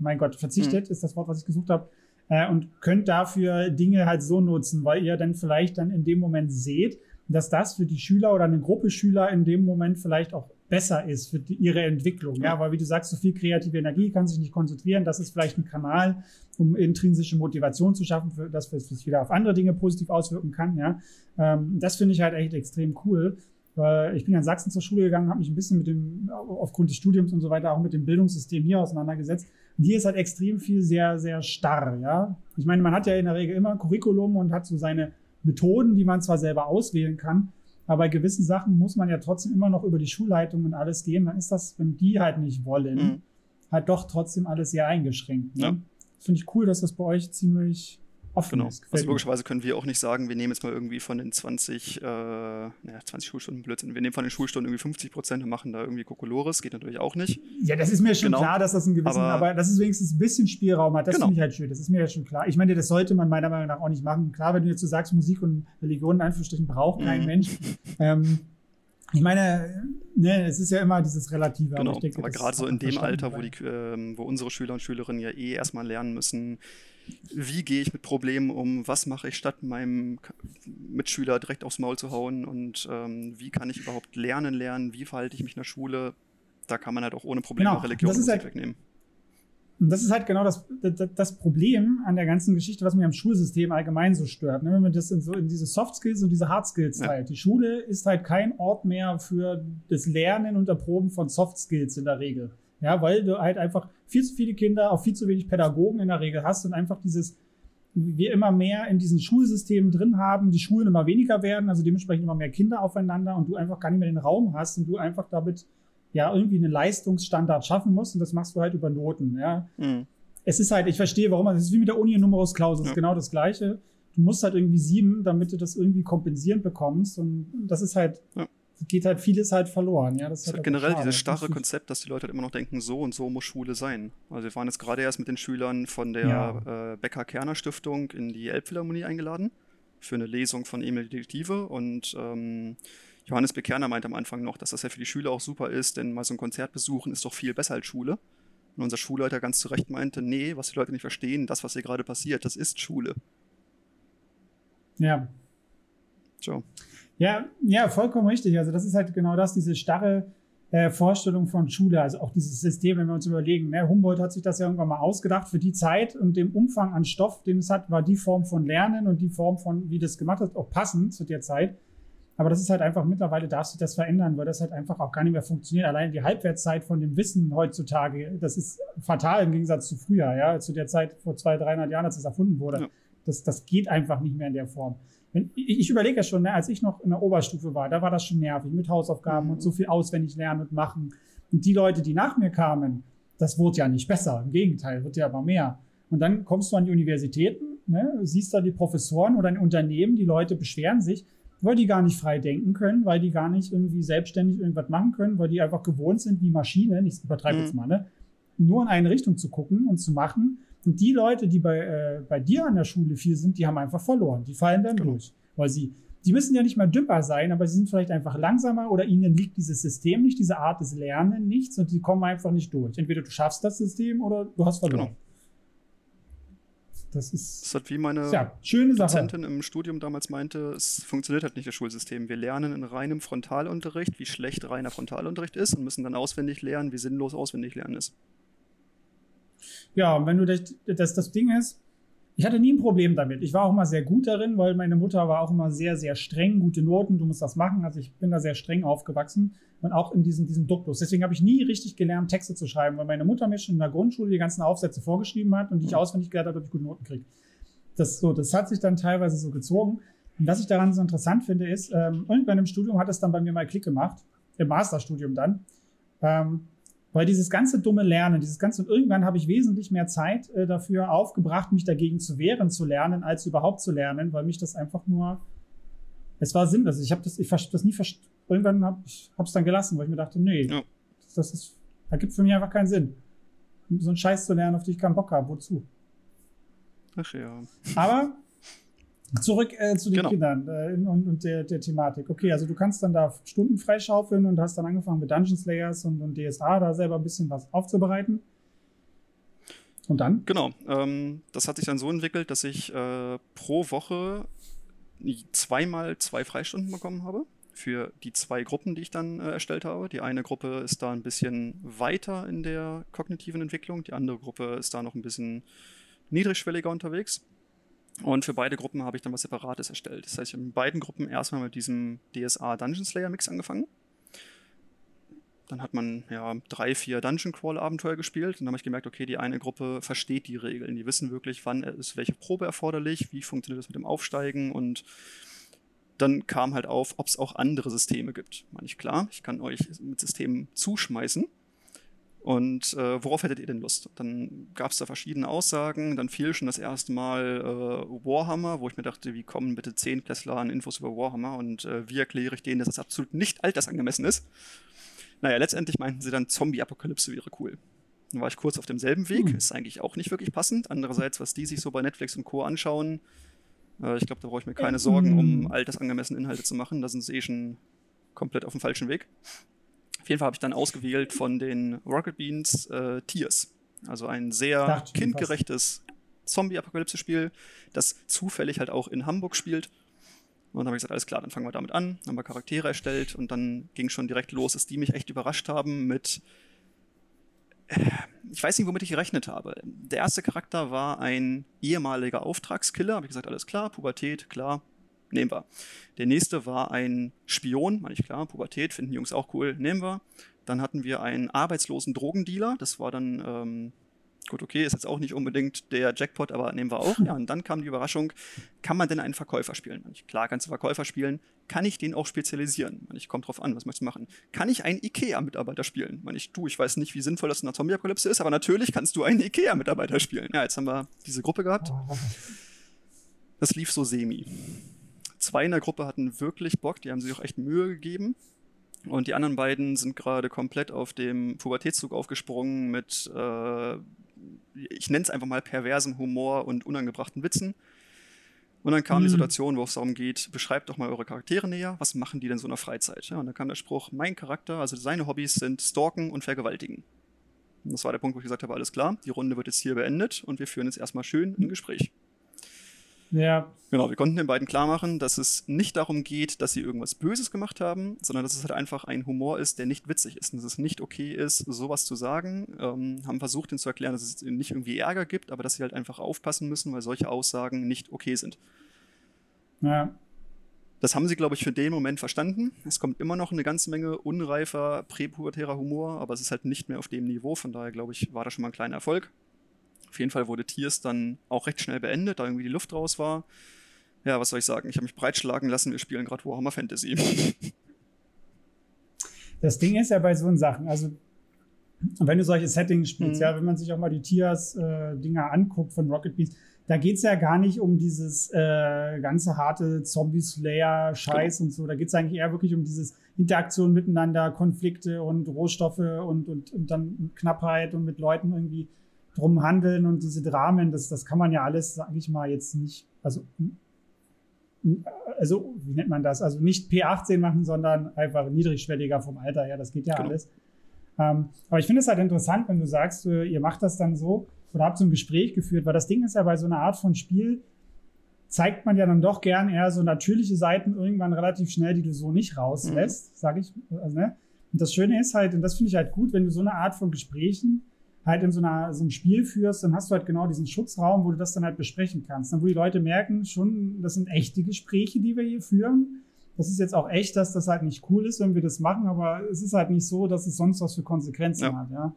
mein Gott, verzichtet, mhm. ist das Wort, was ich gesucht habe, äh, und könnt dafür Dinge halt so nutzen, weil ihr dann vielleicht dann in dem Moment seht, dass das für die Schüler oder eine Gruppe Schüler in dem Moment vielleicht auch besser ist für die, ihre Entwicklung. Ja. ja, weil wie du sagst, so viel kreative Energie kann sich nicht konzentrieren. Das ist vielleicht ein Kanal, um intrinsische Motivation zu schaffen, für, dass es sich wieder auf andere Dinge positiv auswirken kann. Ja, ähm, das finde ich halt echt extrem cool. Weil ich bin in Sachsen zur Schule gegangen, habe mich ein bisschen mit dem, aufgrund des Studiums und so weiter, auch mit dem Bildungssystem hier auseinandergesetzt. Und hier ist halt extrem viel sehr, sehr starr, ja. Ich meine, man hat ja in der Regel immer ein Curriculum und hat so seine Methoden, die man zwar selber auswählen kann, aber bei gewissen Sachen muss man ja trotzdem immer noch über die Schulleitung und alles gehen. Dann ist das, wenn die halt nicht wollen, mhm. halt doch trotzdem alles sehr eingeschränkt. Ne? Ja. Finde ich cool, dass das bei euch ziemlich offen genau. ist. Also logischerweise können wir auch nicht sagen, wir nehmen jetzt mal irgendwie von den 20, äh, naja, 20 Schulstunden Blödsinn, wir nehmen von den Schulstunden irgendwie 50 Prozent und machen da irgendwie Kokolores, geht natürlich auch nicht. Ja, das ist mir schon genau. klar, dass das ein gewissen, aber, aber dass es wenigstens ein bisschen Spielraum hat, das genau. finde ich halt schön, das ist mir ja schon klar. Ich meine, das sollte man meiner Meinung nach auch nicht machen. Klar, wenn du jetzt so sagst, Musik und Religion in Anführungsstrichen braucht kein mhm. Mensch. Ähm, ich meine, ne, es ist ja immer dieses Relative. Genau, aber, aber gerade so in dem Alter, wo, die, äh, wo unsere Schüler und Schülerinnen ja eh erstmal lernen müssen, wie gehe ich mit Problemen um, was mache ich statt meinem Mitschüler direkt aufs Maul zu hauen und ähm, wie kann ich überhaupt lernen lernen, wie verhalte ich mich in der Schule, da kann man halt auch ohne Probleme genau, Religion halt, wegnehmen. Das ist halt genau das, das, das, Problem an der ganzen Geschichte, was mir am Schulsystem allgemein so stört. Ne? Wenn man das in, so in diese Soft Skills und diese Hard Skills ja. teilt. Die Schule ist halt kein Ort mehr für das Lernen und Erproben von Soft Skills in der Regel. Ja, weil du halt einfach viel zu viele Kinder, auch viel zu wenig Pädagogen in der Regel hast und einfach dieses, wir immer mehr in diesen Schulsystemen drin haben, die Schulen immer weniger werden, also dementsprechend immer mehr Kinder aufeinander und du einfach gar nicht mehr den Raum hast und du einfach damit ja irgendwie einen Leistungsstandard schaffen musst und das machst du halt über Noten, ja. Mhm. Es ist halt, ich verstehe, warum es ist wie mit der Uni Numerus Clausus, ja. genau das Gleiche. Du musst halt irgendwie sieben, damit du das irgendwie kompensierend bekommst und das ist halt, ja geht halt vieles halt verloren. Ja, das ist halt generell dieses starre Konzept, dass die Leute halt immer noch denken, so und so muss Schule sein. Also wir waren jetzt gerade erst mit den Schülern von der ja. äh, Becker-Kerner-Stiftung in die Elbphilharmonie eingeladen für eine Lesung von Emil Detektive und ähm, Johannes Bekerner meinte am Anfang noch, dass das ja für die Schüler auch super ist, denn mal so ein Konzert besuchen ist doch viel besser als Schule. Und unser Schulleiter ganz zu Recht meinte, nee, was die Leute nicht verstehen, das, was hier gerade passiert, das ist Schule. Ja, Ciao. Ja, ja, vollkommen richtig. Also das ist halt genau das, diese starre äh, Vorstellung von Schule, also auch dieses System, wenn wir uns überlegen. Ne? Humboldt hat sich das ja irgendwann mal ausgedacht. Für die Zeit und dem Umfang an Stoff, den es hat, war die Form von Lernen und die Form von, wie das gemacht hat, auch passend zu der Zeit. Aber das ist halt einfach, mittlerweile darf sich das verändern, weil das halt einfach auch gar nicht mehr funktioniert. Allein die Halbwertszeit von dem Wissen heutzutage, das ist fatal im Gegensatz zu früher, ja, zu der Zeit vor 200, 300 Jahren, als es erfunden wurde. Ja. Das, das geht einfach nicht mehr in der Form. Wenn, ich, ich überlege ja schon, ne, als ich noch in der Oberstufe war, da war das schon nervig mit Hausaufgaben mhm. und so viel auswendig lernen und machen. Und die Leute, die nach mir kamen, das wurde ja nicht besser. Im Gegenteil, wird ja aber mehr. Und dann kommst du an die Universitäten, ne, siehst da die Professoren oder ein Unternehmen, die Leute beschweren sich, weil die gar nicht frei denken können, weil die gar nicht irgendwie selbstständig irgendwas machen können, weil die einfach gewohnt sind, wie Maschinen, ich übertreibe mhm. jetzt mal, ne, nur in eine Richtung zu gucken und zu machen und die Leute, die bei, äh, bei dir an der Schule viel sind, die haben einfach verloren. Die fallen dann genau. durch. Weil sie, die müssen ja nicht mal dümmer sein, aber sie sind vielleicht einfach langsamer oder ihnen liegt dieses System nicht, diese Art des Lernens nichts und die kommen einfach nicht durch. Entweder du schaffst das System oder du hast verloren. Genau. Das ist. Das hat wie meine ja, schöne Dozentin im Studium damals meinte, es funktioniert halt nicht das Schulsystem. Wir lernen in reinem Frontalunterricht, wie schlecht reiner Frontalunterricht ist und müssen dann auswendig lernen, wie sinnlos auswendig lernen ist. Ja, und wenn du das, das, das Ding ist, ich hatte nie ein Problem damit. Ich war auch immer sehr gut darin, weil meine Mutter war auch immer sehr, sehr streng, gute Noten, du musst das machen. Also ich bin da sehr streng aufgewachsen und auch in diesem, diesem Duktus. Deswegen habe ich nie richtig gelernt, Texte zu schreiben, weil meine Mutter mir schon in der Grundschule die ganzen Aufsätze vorgeschrieben hat und die ich auswendig gelernt habe, damit ich gute Noten kriege. Das, so, das hat sich dann teilweise so gezogen. Und was ich daran so interessant finde, ist, ähm, irgendwann im Studium hat es dann bei mir mal Klick gemacht, im Masterstudium dann. Ähm, weil dieses ganze dumme Lernen, dieses ganze, und irgendwann habe ich wesentlich mehr Zeit äh, dafür aufgebracht, mich dagegen zu wehren, zu lernen, als überhaupt zu lernen, weil mich das einfach nur, es war sinnlos. Ich habe das, ich das nie verstanden. Irgendwann habe ich es dann gelassen, weil ich mir dachte, nee, ja. das ist, da gibt für mich einfach keinen Sinn. So einen Scheiß zu lernen, auf den ich keinen Bock habe, wozu? Ach ja. Aber Zurück äh, zu den genau. Kindern äh, und, und der, der, Thematik. Okay, also du kannst dann da Stunden freischaufeln und hast dann angefangen mit Dungeon Slayers und, und DSA da selber ein bisschen was aufzubereiten. Und dann? Genau. Ähm, das hat sich dann so entwickelt, dass ich äh, pro Woche zweimal zwei Freistunden bekommen habe für die zwei Gruppen, die ich dann äh, erstellt habe. Die eine Gruppe ist da ein bisschen weiter in der kognitiven Entwicklung, die andere Gruppe ist da noch ein bisschen niedrigschwelliger unterwegs. Und für beide Gruppen habe ich dann was Separates erstellt. Das heißt, ich habe in beiden Gruppen erstmal mit diesem DSA Dungeon Slayer Mix angefangen. Dann hat man ja drei, vier Dungeon Crawl Abenteuer gespielt und dann habe ich gemerkt, okay, die eine Gruppe versteht die Regeln. Die wissen wirklich, wann ist welche Probe erforderlich, wie funktioniert das mit dem Aufsteigen und dann kam halt auf, ob es auch andere Systeme gibt. Meine ich klar, ich kann euch mit Systemen zuschmeißen und äh, worauf hättet ihr denn Lust? Dann gab es da verschiedene Aussagen. Dann fiel schon das erste Mal äh, Warhammer, wo ich mir dachte, wie kommen bitte zehn Klässler an Infos über Warhammer und äh, wie erkläre ich denen, dass das absolut nicht altersangemessen ist? Naja, letztendlich meinten sie dann, Zombie-Apokalypse wäre cool. Dann war ich kurz auf demselben Weg. Hm. Ist eigentlich auch nicht wirklich passend. Andererseits, was die sich so bei Netflix und Co. anschauen, äh, ich glaube, da brauche ich mir keine Sorgen, um altersangemessene Inhalte zu machen. Da sind sie eh schon komplett auf dem falschen Weg. Auf jeden Fall habe ich dann ausgewählt von den Rocket Beans äh, Tears. Also ein sehr kindgerechtes Zombie-Apokalypse-Spiel, das zufällig halt auch in Hamburg spielt. Und dann habe ich gesagt, alles klar, dann fangen wir damit an. Dann haben wir Charaktere erstellt und dann ging schon direkt los, dass die mich echt überrascht haben mit. Äh, ich weiß nicht, womit ich gerechnet habe. Der erste Charakter war ein ehemaliger Auftragskiller. Habe ich gesagt, alles klar, Pubertät, klar, nehmen wir. Der nächste war ein Spion, meine ich klar, Pubertät, finden die Jungs auch cool, nehmen wir. Dann hatten wir einen arbeitslosen Drogendealer, das war dann, ähm, gut, okay, ist jetzt auch nicht unbedingt der Jackpot, aber nehmen wir auch. Ja, und dann kam die Überraschung, kann man denn einen Verkäufer spielen? Ich, klar, kannst du Verkäufer spielen. Kann ich den auch spezialisieren? Ich komme drauf an, was möchtest du machen? Kann ich einen IKEA-Mitarbeiter spielen? Ich, du, ich weiß nicht, wie sinnvoll das in der Zombie-Apokalypse ist, aber natürlich kannst du einen IKEA-Mitarbeiter spielen. Ja, jetzt haben wir diese Gruppe gehabt. Das lief so semi zwei in der Gruppe hatten wirklich Bock, die haben sich auch echt Mühe gegeben. Und die anderen beiden sind gerade komplett auf dem Pubertätszug aufgesprungen mit, äh, ich nenne es einfach mal perversem Humor und unangebrachten Witzen. Und dann kam mhm. die Situation, wo es darum geht, beschreibt doch mal eure Charaktere näher, was machen die denn so in der Freizeit? Ja, und dann kam der Spruch, mein Charakter, also seine Hobbys sind Stalken und Vergewaltigen. Und das war der Punkt, wo ich gesagt habe, alles klar, die Runde wird jetzt hier beendet und wir führen jetzt erstmal schön ein Gespräch. Ja. Genau, wir konnten den beiden klar machen, dass es nicht darum geht, dass sie irgendwas Böses gemacht haben, sondern dass es halt einfach ein Humor ist, der nicht witzig ist und dass es nicht okay ist, sowas zu sagen. Ähm, haben versucht, ihnen zu erklären, dass es nicht irgendwie Ärger gibt, aber dass sie halt einfach aufpassen müssen, weil solche Aussagen nicht okay sind. Ja. Das haben sie, glaube ich, für den Moment verstanden. Es kommt immer noch eine ganze Menge unreifer, präpubertärer Humor, aber es ist halt nicht mehr auf dem Niveau. Von daher, glaube ich, war das schon mal ein kleiner Erfolg. Auf jeden Fall wurde Tiers dann auch recht schnell beendet, da irgendwie die Luft raus war ja, was soll ich sagen? Ich habe mich breitschlagen lassen, wir spielen gerade Warhammer Fantasy. Das Ding ist ja bei so Sachen, also wenn du solche Settings spielst, mhm. ja, wenn man sich auch mal die Tiers-Dinger äh, anguckt von Rocket Beast, da geht es ja gar nicht um dieses äh, ganze harte Zombie-Slayer-Scheiß genau. und so. Da geht es eigentlich eher wirklich um dieses Interaktion miteinander, Konflikte und Rohstoffe und, und, und dann Knappheit und mit Leuten irgendwie drum handeln und diese Dramen, das, das kann man ja alles, sag ich mal, jetzt nicht, also also wie nennt man das? Also nicht P18 machen, sondern einfach niedrigschwelliger vom Alter her. Das geht ja genau. alles. Ähm, aber ich finde es halt interessant, wenn du sagst, äh, ihr macht das dann so oder habt so ein Gespräch geführt, weil das Ding ist ja bei so einer Art von Spiel, zeigt man ja dann doch gern eher so natürliche Seiten irgendwann relativ schnell, die du so nicht rauslässt, mhm. sage ich. Also, ne? Und das Schöne ist halt, und das finde ich halt gut, wenn du so eine Art von Gesprächen halt in so, einer, so einem Spiel führst, dann hast du halt genau diesen Schutzraum, wo du das dann halt besprechen kannst. Dann, wo die Leute merken, schon, das sind echte Gespräche, die wir hier führen. Das ist jetzt auch echt, dass das halt nicht cool ist, wenn wir das machen, aber es ist halt nicht so, dass es sonst was für Konsequenzen ja. hat, ja.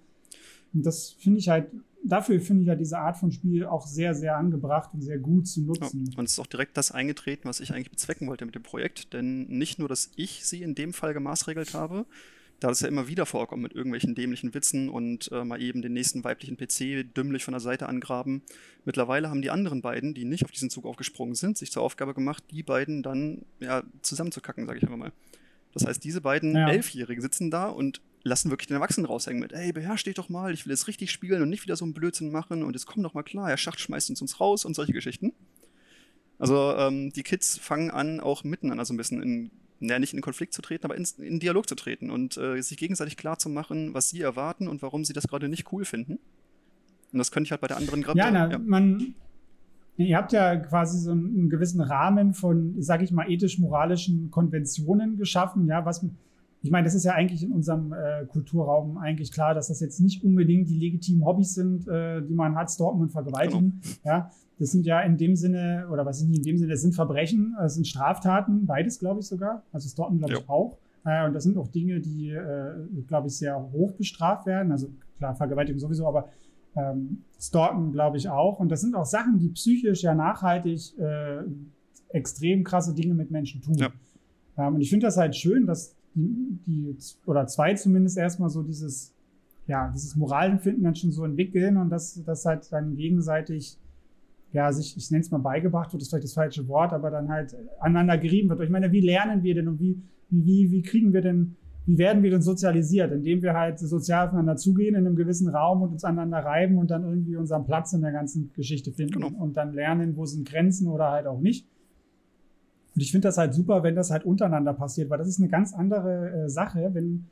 Und das finde ich halt, dafür finde ich ja diese Art von Spiel auch sehr, sehr angebracht und sehr gut zu nutzen. Ja, und es ist auch direkt das eingetreten, was ich eigentlich bezwecken wollte mit dem Projekt. Denn nicht nur, dass ich sie in dem Fall gemaßregelt habe, da das ja immer wieder vorkommt mit irgendwelchen dämlichen Witzen und äh, mal eben den nächsten weiblichen PC dümmlich von der Seite angraben. Mittlerweile haben die anderen beiden, die nicht auf diesen Zug aufgesprungen sind, sich zur Aufgabe gemacht, die beiden dann ja, zusammenzukacken, sage ich einfach mal. Das heißt, diese beiden ja. Elfjährigen sitzen da und lassen wirklich den Erwachsenen raushängen mit, ey, beherrsch dich doch mal, ich will jetzt richtig spielen und nicht wieder so einen Blödsinn machen und jetzt komm doch mal klar, er Schacht schmeißt uns uns raus und solche Geschichten. Also ähm, die Kids fangen an, auch miteinander so ein bisschen in naja, nicht in Konflikt zu treten, aber in, in Dialog zu treten und äh, sich gegenseitig klar zu machen, was sie erwarten und warum sie das gerade nicht cool finden. Und das könnte ich halt bei der anderen gerade. Ja, na, ja, man, ihr habt ja quasi so einen, gewissen Rahmen von, sag ich mal, ethisch-moralischen Konventionen geschaffen, ja, was ich meine, das ist ja eigentlich in unserem äh, Kulturraum eigentlich klar, dass das jetzt nicht unbedingt die legitimen Hobbys sind, äh, die man hat, stalken und vergewaltigen. Genau. Ja, das sind ja in dem Sinne, oder was sind nicht in dem Sinne, das sind Verbrechen, das sind Straftaten, beides glaube ich sogar. Also Stalken glaube ich auch. Äh, und das sind auch Dinge, die, äh, glaube ich, sehr hoch bestraft werden. Also klar, Vergewaltigung sowieso, aber ähm, Stalken glaube ich auch. Und das sind auch Sachen, die psychisch ja nachhaltig äh, extrem krasse Dinge mit Menschen tun. Ja. Ähm, und ich finde das halt schön, dass die, die, oder zwei zumindest erstmal so dieses, ja, dieses Moralempfinden dann schon so entwickeln und dass das halt dann gegenseitig, ja, sich, ich nenne es mal beigebracht wird, ist vielleicht das falsche Wort, aber dann halt aneinander gerieben wird. Ich meine, wie lernen wir denn und wie, wie, wie kriegen wir denn, wie werden wir denn sozialisiert? Indem wir halt sozial aufeinander zugehen in einem gewissen Raum und uns aneinander reiben und dann irgendwie unseren Platz in der ganzen Geschichte finden genau. und dann lernen, wo sind Grenzen oder halt auch nicht. Und ich finde das halt super, wenn das halt untereinander passiert, weil das ist eine ganz andere äh, Sache, wenn,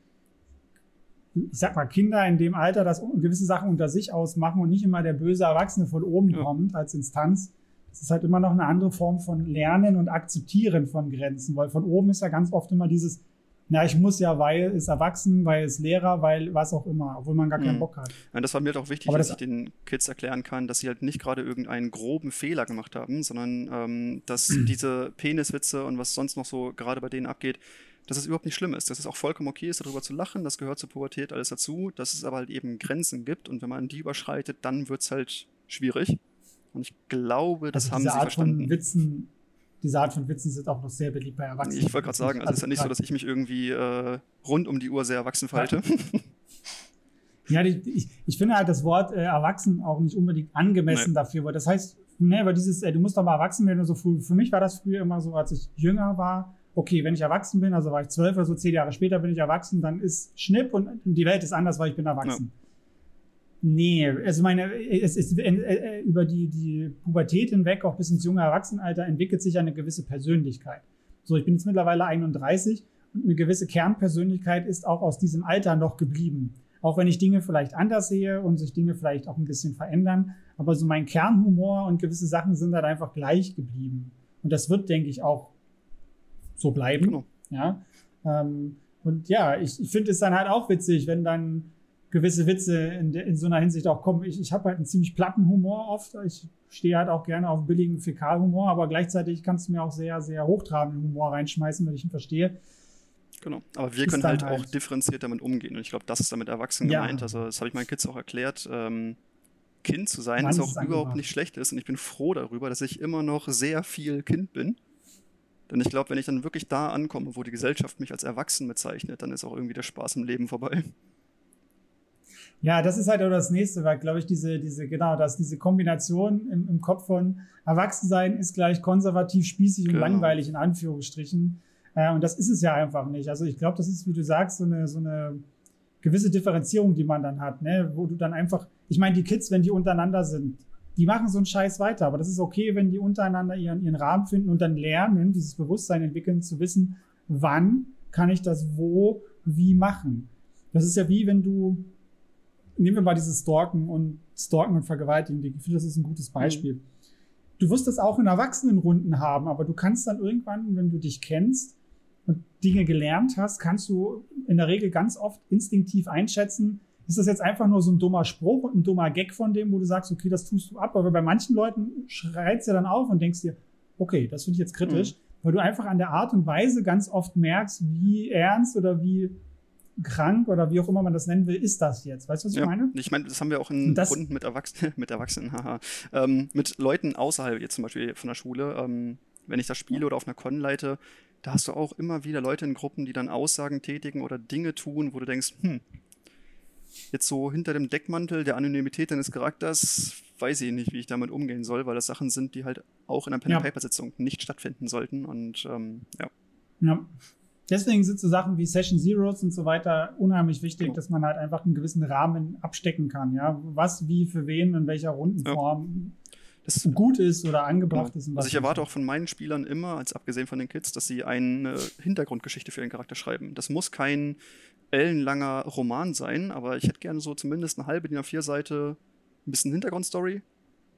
ich sag mal, Kinder in dem Alter das gewisse Sachen unter sich ausmachen und nicht immer der böse Erwachsene von oben ja. kommt als Instanz. Das ist halt immer noch eine andere Form von Lernen und Akzeptieren von Grenzen, weil von oben ist ja ganz oft immer dieses, na, ich muss ja, weil es erwachsen, weil es Lehrer, weil was auch immer, obwohl man gar keinen mhm. Bock hat. Ja, das war mir halt auch wichtig, dass ich den Kids erklären kann, dass sie halt nicht gerade irgendeinen groben Fehler gemacht haben, sondern ähm, dass mhm. diese Peniswitze und was sonst noch so gerade bei denen abgeht, dass es überhaupt nicht schlimm ist, dass es auch vollkommen okay ist, darüber zu lachen, das gehört zur Pubertät alles dazu, dass es aber halt eben Grenzen gibt und wenn man die überschreitet, dann wird es halt schwierig. Und ich glaube, das also haben sie Art verstanden. Von Witzen diese Art von Witzen sind auch noch sehr beliebt bei Erwachsenen. Ich wollte gerade sagen, also es ist ja nicht so, dass ich mich irgendwie äh, rund um die Uhr sehr erwachsen verhalte. Ja, ich, ich finde halt das Wort äh, erwachsen auch nicht unbedingt angemessen nee. dafür, weil das heißt, ne, aber dieses, äh, du musst doch mal erwachsen werden und so früh. Für mich war das früher immer so, als ich jünger war, okay, wenn ich erwachsen bin, also war ich zwölf oder so, zehn Jahre später bin ich erwachsen, dann ist Schnipp und die Welt ist anders, weil ich bin erwachsen. Ja. Nee, also meine, es ist äh, äh, über die, die Pubertät hinweg, auch bis ins junge Erwachsenenalter, entwickelt sich eine gewisse Persönlichkeit. So, ich bin jetzt mittlerweile 31 und eine gewisse Kernpersönlichkeit ist auch aus diesem Alter noch geblieben. auch wenn ich Dinge vielleicht anders sehe und sich Dinge vielleicht auch ein bisschen verändern. Aber so mein Kernhumor und gewisse Sachen sind halt einfach gleich geblieben. Und das wird, denke ich, auch so bleiben. Genau. Ja. Ähm, und ja, ich, ich finde es dann halt auch witzig, wenn dann gewisse Witze in, de, in so einer Hinsicht auch kommen. Ich, ich habe halt einen ziemlich platten Humor oft. Ich stehe halt auch gerne auf billigen Fäkalhumor, aber gleichzeitig kannst du mir auch sehr, sehr hochtrabenden Humor reinschmeißen, wenn ich ihn verstehe. Genau, aber wir können halt, halt, auch differenziert damit umgehen und ich glaube, das ist damit Erwachsenen ja. gemeint. Also das habe ich meinen Kids auch erklärt. Ähm, kind zu sein Mann, ist auch ist überhaupt nicht schlecht ist und ich bin froh darüber, dass ich immer noch sehr viel Kind bin. Denn ich glaube, wenn ich dann wirklich da ankomme, wo die Gesellschaft mich als Erwachsen bezeichnet, dann ist auch irgendwie der Spaß im Leben vorbei. Ja, das ist halt auch das nächste, weil, glaube ich, diese, diese, genau, dass diese Kombination im, im Kopf von Erwachsensein ist gleich konservativ, spießig und genau. langweilig in Anführungsstrichen. Äh, und das ist es ja einfach nicht. Also ich glaube, das ist, wie du sagst, so eine, so eine gewisse Differenzierung, die man dann hat, ne? wo du dann einfach, ich meine, die Kids, wenn die untereinander sind, die machen so einen Scheiß weiter, aber das ist okay, wenn die untereinander ihren, ihren Rahmen finden und dann lernen, dieses Bewusstsein entwickeln, zu wissen, wann kann ich das wo, wie machen. Das ist ja wie, wenn du, nehmen wir mal dieses Stalken und Stalken und Vergewaltigen, ich finde, das ist ein gutes Beispiel. Mhm. Du wirst das auch in Erwachsenenrunden haben, aber du kannst dann irgendwann, wenn du dich kennst, und Dinge gelernt hast, kannst du in der Regel ganz oft instinktiv einschätzen, ist das jetzt einfach nur so ein dummer Spruch und ein dummer Gag von dem, wo du sagst, okay, das tust du ab. Aber bei manchen Leuten schreit es ja dann auf und denkst dir, okay, das finde ich jetzt kritisch, mhm. weil du einfach an der Art und Weise ganz oft merkst, wie ernst oder wie krank oder wie auch immer man das nennen will, ist das jetzt. Weißt du, was ich ja, meine? Ich meine, das haben wir auch in Runden mit Erwachsenen, mit Erwachsenen, haha, ähm, mit Leuten außerhalb jetzt zum Beispiel von der Schule. Ähm, wenn ich das spiele oder auf einer Con leite, da hast du auch immer wieder Leute in Gruppen, die dann Aussagen tätigen oder Dinge tun, wo du denkst, hm, jetzt so hinter dem Deckmantel der Anonymität deines Charakters, weiß ich nicht, wie ich damit umgehen soll, weil das Sachen sind, die halt auch in einer Pen-and-Paper-Sitzung nicht stattfinden sollten und ähm, ja. Ja. Deswegen sind so Sachen wie Session Zeros und so weiter unheimlich wichtig, genau. dass man halt einfach einen gewissen Rahmen abstecken kann, ja. Was, wie, für wen, in welcher Rundenform. Ja das gut ist oder angebracht genau. ist. Also ich erwarte auch von meinen Spielern immer, als abgesehen von den Kids, dass sie eine Hintergrundgeschichte für ihren Charakter schreiben. Das muss kein ellenlanger Roman sein, aber ich hätte gerne so zumindest eine halbe DIN A4-Seite ein bisschen Hintergrundstory,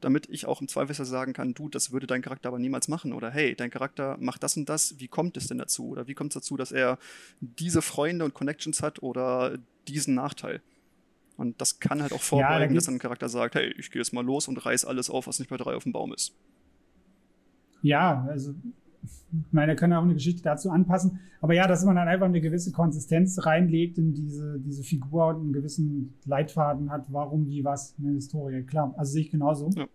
damit ich auch im Zweifelsfall sagen kann, du, das würde dein Charakter aber niemals machen. Oder hey, dein Charakter macht das und das, wie kommt es denn dazu? Oder wie kommt es dazu, dass er diese Freunde und Connections hat oder diesen Nachteil? Und das kann halt auch vorbeugen, ja, da dass ein Charakter sagt, hey, ich gehe jetzt mal los und reiß alles auf, was nicht bei drei auf dem Baum ist. Ja, also ich meine, er kann auch eine Geschichte dazu anpassen. Aber ja, dass man dann einfach eine gewisse Konsistenz reinlegt in diese, diese Figur und einen gewissen Leitfaden hat, warum, wie, was, eine Historie. Klar, also sehe ich genauso. Ja.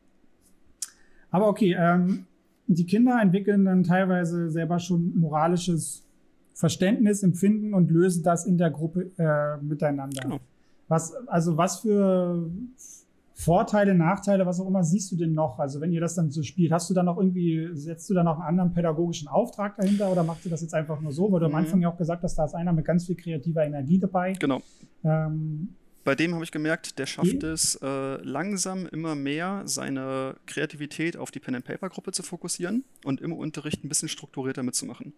Aber okay, ähm, die Kinder entwickeln dann teilweise selber schon moralisches Verständnis, Empfinden und lösen das in der Gruppe äh, miteinander. Genau. Was, also was für Vorteile, Nachteile, was auch immer siehst du denn noch? Also wenn ihr das dann so spielt, hast du dann noch irgendwie, setzt du da noch einen anderen pädagogischen Auftrag dahinter oder macht ihr das jetzt einfach nur so? Weil du mhm. am Anfang ja auch gesagt hast, da ist einer mit ganz viel kreativer Energie dabei. Genau. Ähm, bei dem habe ich gemerkt, der schafft es äh, langsam immer mehr, seine Kreativität auf die Pen-and-Paper-Gruppe zu fokussieren und im Unterricht ein bisschen strukturierter mitzumachen.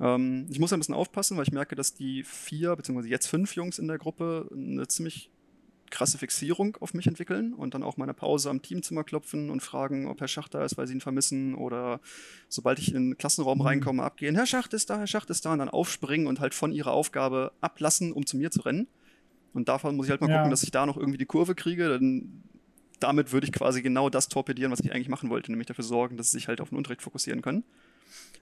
Ähm, ich muss ein bisschen aufpassen, weil ich merke, dass die vier, beziehungsweise jetzt fünf Jungs in der Gruppe eine ziemlich krasse Fixierung auf mich entwickeln und dann auch meine Pause am Teamzimmer klopfen und fragen, ob Herr Schacht da ist, weil sie ihn vermissen oder sobald ich in den Klassenraum mhm. reinkomme, abgehen, Herr Schacht ist da, Herr Schacht ist da und dann aufspringen und halt von ihrer Aufgabe ablassen, um zu mir zu rennen. Und davon muss ich halt mal ja. gucken, dass ich da noch irgendwie die Kurve kriege, denn damit würde ich quasi genau das torpedieren, was ich eigentlich machen wollte, nämlich dafür sorgen, dass sie sich halt auf den Unterricht fokussieren können.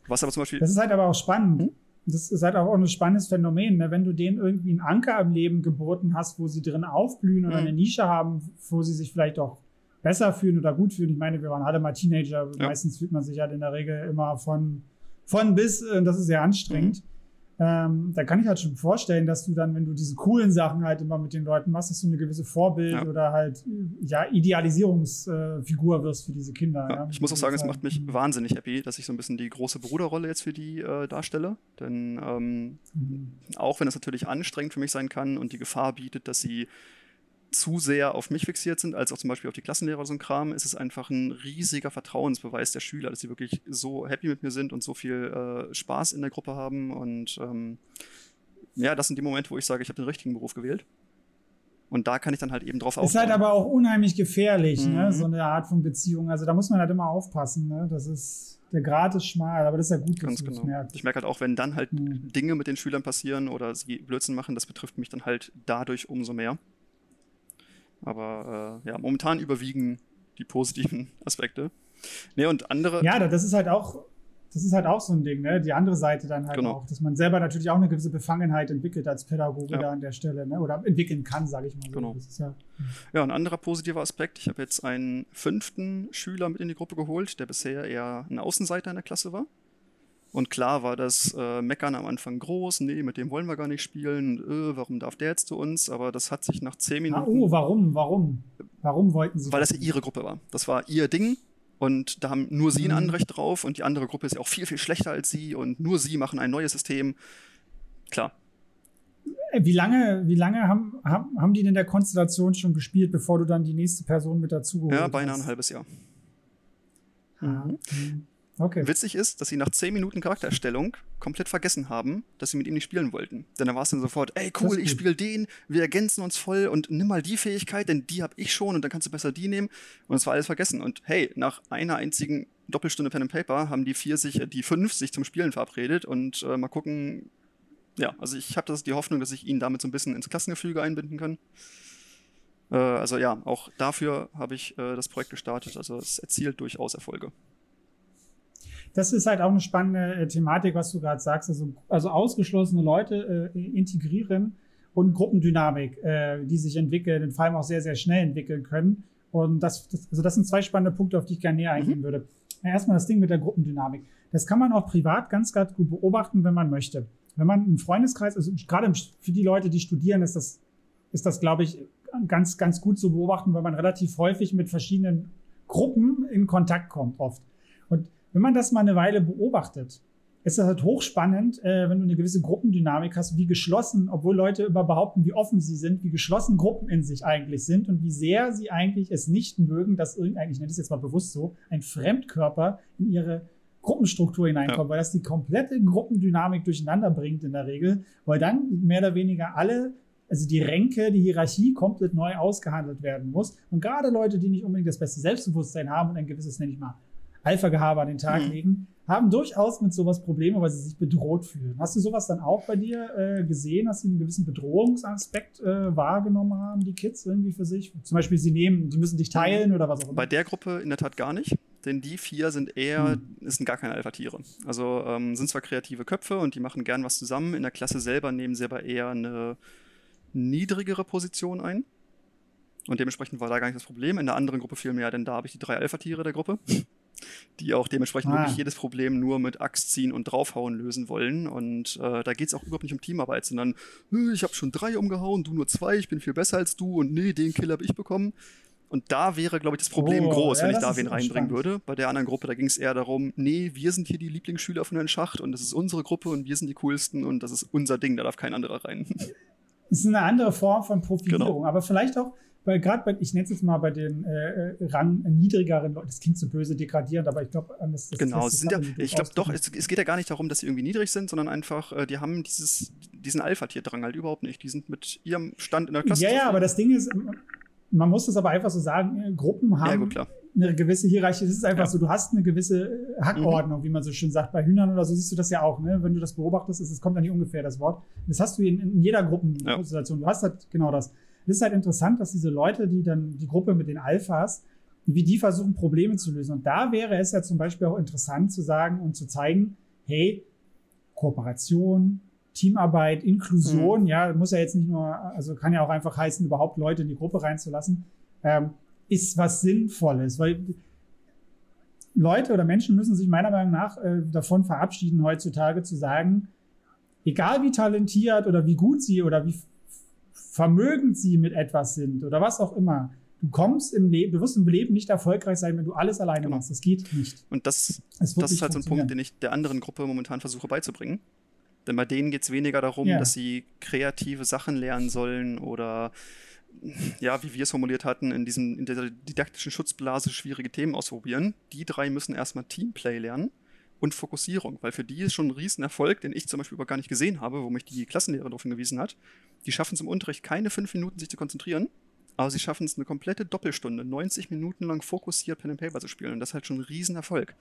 Was aber zum Beispiel. Das ist halt aber auch spannend. Hm? Das ist halt auch ein spannendes Phänomen, ne? wenn du denen irgendwie einen Anker im Leben geboten hast, wo sie drin aufblühen oder mhm. eine Nische haben, wo sie sich vielleicht auch besser fühlen oder gut fühlen. Ich meine, wir waren alle mal Teenager. Ja. Meistens fühlt man sich halt in der Regel immer von, von bis, und das ist sehr anstrengend. Mhm ähm, da kann ich halt schon vorstellen, dass du dann, wenn du diese coolen Sachen halt immer mit den Leuten machst, dass du eine gewisse Vorbild ja. oder halt ja Idealisierungsfigur äh, wirst für diese Kinder. Ja, ja. Ich muss auch sagen, es macht mich wahnsinnig happy, dass ich so ein bisschen die große Bruderrolle jetzt für die äh, darstelle. Denn ähm, mhm. auch wenn es natürlich anstrengend für mich sein kann und die Gefahr bietet, dass sie zu sehr auf mich fixiert sind, als auch zum Beispiel auf die Klassenlehrer oder so ein Kram, ist es einfach ein riesiger Vertrauensbeweis der Schüler, dass sie wirklich so happy mit mir sind und so viel äh, Spaß in der Gruppe haben. Und ähm, ja, das sind die Momente, wo ich sage, ich habe den richtigen Beruf gewählt. Und da kann ich dann halt eben drauf aufbauen. Ist halt aber auch unheimlich gefährlich, ne? mhm. ne? so eine Art von Beziehung. Also da muss man halt immer aufpassen. Ne? Das ist, der Grad ist schmal, aber das ist ja gut, dass Ganz du genau. das merkst. Ich merke halt auch, wenn dann halt mhm. Dinge mit den Schülern passieren oder sie Blödsinn machen, das betrifft mich dann halt dadurch umso mehr. Aber äh, ja, momentan überwiegen die positiven Aspekte. Nee, und andere. Ja, das ist halt auch das ist halt auch so ein Ding, ne? Die andere Seite dann halt genau. auch, dass man selber natürlich auch eine gewisse Befangenheit entwickelt als Pädagoge ja. da an der Stelle, ne? Oder entwickeln kann, sage ich mal so. Genau. Ja, ja, ein anderer positiver Aspekt, ich habe jetzt einen fünften Schüler mit in die Gruppe geholt, der bisher eher ein Außenseiter in der Klasse war. Und klar war das äh, Meckern am Anfang groß, nee, mit dem wollen wir gar nicht spielen, äh, warum darf der jetzt zu uns? Aber das hat sich nach zehn Minuten. Ah, oh, warum? Warum? Warum wollten sie? Weil das ja ihre Gruppe war. Das war ihr Ding und da haben nur sie ein mhm. Anrecht drauf und die andere Gruppe ist ja auch viel, viel schlechter als sie und nur sie machen ein neues System. Klar. Äh, wie lange, wie lange haben, haben, haben die denn der Konstellation schon gespielt, bevor du dann die nächste Person mit dazu geholt Ja, beinahe hast? ein halbes Jahr. Mhm. Okay. Witzig ist, dass sie nach 10 Minuten Charaktererstellung komplett vergessen haben, dass sie mit ihm nicht spielen wollten. Denn da war es dann sofort, ey cool, ich spiele den, wir ergänzen uns voll und nimm mal die Fähigkeit, denn die habe ich schon und dann kannst du besser die nehmen. Und es war alles vergessen. Und hey, nach einer einzigen Doppelstunde Pen and Paper haben die vier sich, die fünf sich zum Spielen verabredet und äh, mal gucken. Ja, also ich habe das die Hoffnung, dass ich ihn damit so ein bisschen ins Klassengefüge einbinden kann. Äh, also ja, auch dafür habe ich äh, das Projekt gestartet. Also es erzielt durchaus Erfolge das ist halt auch eine spannende äh, Thematik, was du gerade sagst. Also, also ausgeschlossene Leute äh, integrieren und Gruppendynamik, äh, die sich entwickeln und vor allem auch sehr, sehr schnell entwickeln können. Und das, das, also das sind zwei spannende Punkte, auf die ich gerne näher eingehen mhm. würde. Erstmal das Ding mit der Gruppendynamik. Das kann man auch privat ganz, ganz gut beobachten, wenn man möchte. Wenn man einen Freundeskreis, also gerade für die Leute, die studieren, ist das, ist das, glaube ich, ganz, ganz gut zu beobachten, weil man relativ häufig mit verschiedenen Gruppen in Kontakt kommt, oft. Und wenn man das mal eine Weile beobachtet, ist das halt hochspannend, äh, wenn du eine gewisse Gruppendynamik hast, wie geschlossen, obwohl Leute immer behaupten, wie offen sie sind, wie geschlossen Gruppen in sich eigentlich sind und wie sehr sie eigentlich es nicht mögen, dass irgendein, ich nenne das jetzt mal bewusst so, ein Fremdkörper in ihre Gruppenstruktur hineinkommt, ja. weil das die komplette Gruppendynamik durcheinander bringt in der Regel, weil dann mehr oder weniger alle also die Ränke, die Hierarchie komplett neu ausgehandelt werden muss. Und gerade Leute, die nicht unbedingt das beste Selbstbewusstsein haben und ein gewisses, nenne ich mal, Alpha-Gehabe an den Tag mhm. legen, haben durchaus mit sowas Probleme, weil sie sich bedroht fühlen. Hast du sowas dann auch bei dir äh, gesehen, dass sie einen gewissen Bedrohungsaspekt äh, wahrgenommen haben, die Kids irgendwie für sich? Zum Beispiel, sie nehmen, sie müssen dich teilen oder was auch immer. Bei der Gruppe in der Tat gar nicht, denn die vier sind eher, hm. sind gar keine Alpha-Tiere. Also ähm, sind zwar kreative Köpfe und die machen gern was zusammen. In der Klasse selber nehmen sie aber eher eine niedrigere Position ein. Und dementsprechend war da gar nicht das Problem. In der anderen Gruppe viel mehr, denn da habe ich die drei Alpha-Tiere der Gruppe die auch dementsprechend ah. wirklich jedes Problem nur mit Axt ziehen und draufhauen lösen wollen. Und äh, da geht es auch überhaupt nicht um Teamarbeit, sondern ich habe schon drei umgehauen, du nur zwei, ich bin viel besser als du und nee, den Kill habe ich bekommen. Und da wäre, glaube ich, das Problem oh, groß, ja, wenn ich da wen reinbringen würde. Bei der anderen Gruppe, da ging es eher darum, nee, wir sind hier die Lieblingsschüler von Herrn Schacht und das ist unsere Gruppe und wir sind die coolsten und das ist unser Ding, da darf kein anderer rein. Das ist eine andere Form von Profilierung, genau. aber vielleicht auch, weil gerade bei, ich nenne es jetzt mal bei den äh, äh Rang niedrigeren Leuten, das klingt so böse degradierend, aber ich glaube, das, das Genau, das ja, ich glaube doch, es, es, geht ja gar nicht darum, dass sie irgendwie niedrig sind, sondern einfach, äh, die haben dieses, diesen Alpha-Tier-Drang halt überhaupt nicht. Die sind mit ihrem Stand in der Klasse. Ja, ja, aber das Ding ist, man muss das aber einfach so sagen, äh, Gruppen haben ja, gut, eine gewisse Hierarchie. Das ist einfach ja. so, du hast eine gewisse äh, Hackordnung, mhm. wie man so schön sagt. Bei Hühnern oder so siehst du das ja auch, ne? Wenn du das beobachtest, es kommt dann nicht ungefähr das Wort. Das hast du in, in jeder Gruppenkonstellation. Ja. Du hast halt genau das. Das ist halt interessant, dass diese Leute, die dann die Gruppe mit den Alphas, wie die versuchen, Probleme zu lösen. Und da wäre es ja zum Beispiel auch interessant zu sagen und zu zeigen, hey, Kooperation, Teamarbeit, Inklusion, mhm. ja, muss ja jetzt nicht nur, also kann ja auch einfach heißen, überhaupt Leute in die Gruppe reinzulassen, ähm, ist was Sinnvolles, weil Leute oder Menschen müssen sich meiner Meinung nach äh, davon verabschieden, heutzutage zu sagen, egal wie talentiert oder wie gut sie oder wie vermögend sie mit etwas sind oder was auch immer. Du kommst im Leben, du wirst im Leben nicht erfolgreich sein, wenn du alles alleine genau. machst. Das geht nicht. Und das, das, das ist halt so ein Punkt, den ich der anderen Gruppe momentan versuche beizubringen. Denn bei denen geht es weniger darum, ja. dass sie kreative Sachen lernen sollen oder ja, wie wir es formuliert hatten, in, diesem, in der didaktischen Schutzblase schwierige Themen ausprobieren. Die drei müssen erstmal Teamplay lernen und Fokussierung, weil für die ist schon ein Riesenerfolg, den ich zum Beispiel aber gar nicht gesehen habe, wo mich die Klassenlehrerin darauf hingewiesen hat. Die schaffen es im Unterricht keine fünf Minuten, sich zu konzentrieren, aber sie schaffen es eine komplette Doppelstunde, 90 Minuten lang fokussiert Pen and Paper zu spielen und das ist halt schon ein Riesenerfolg.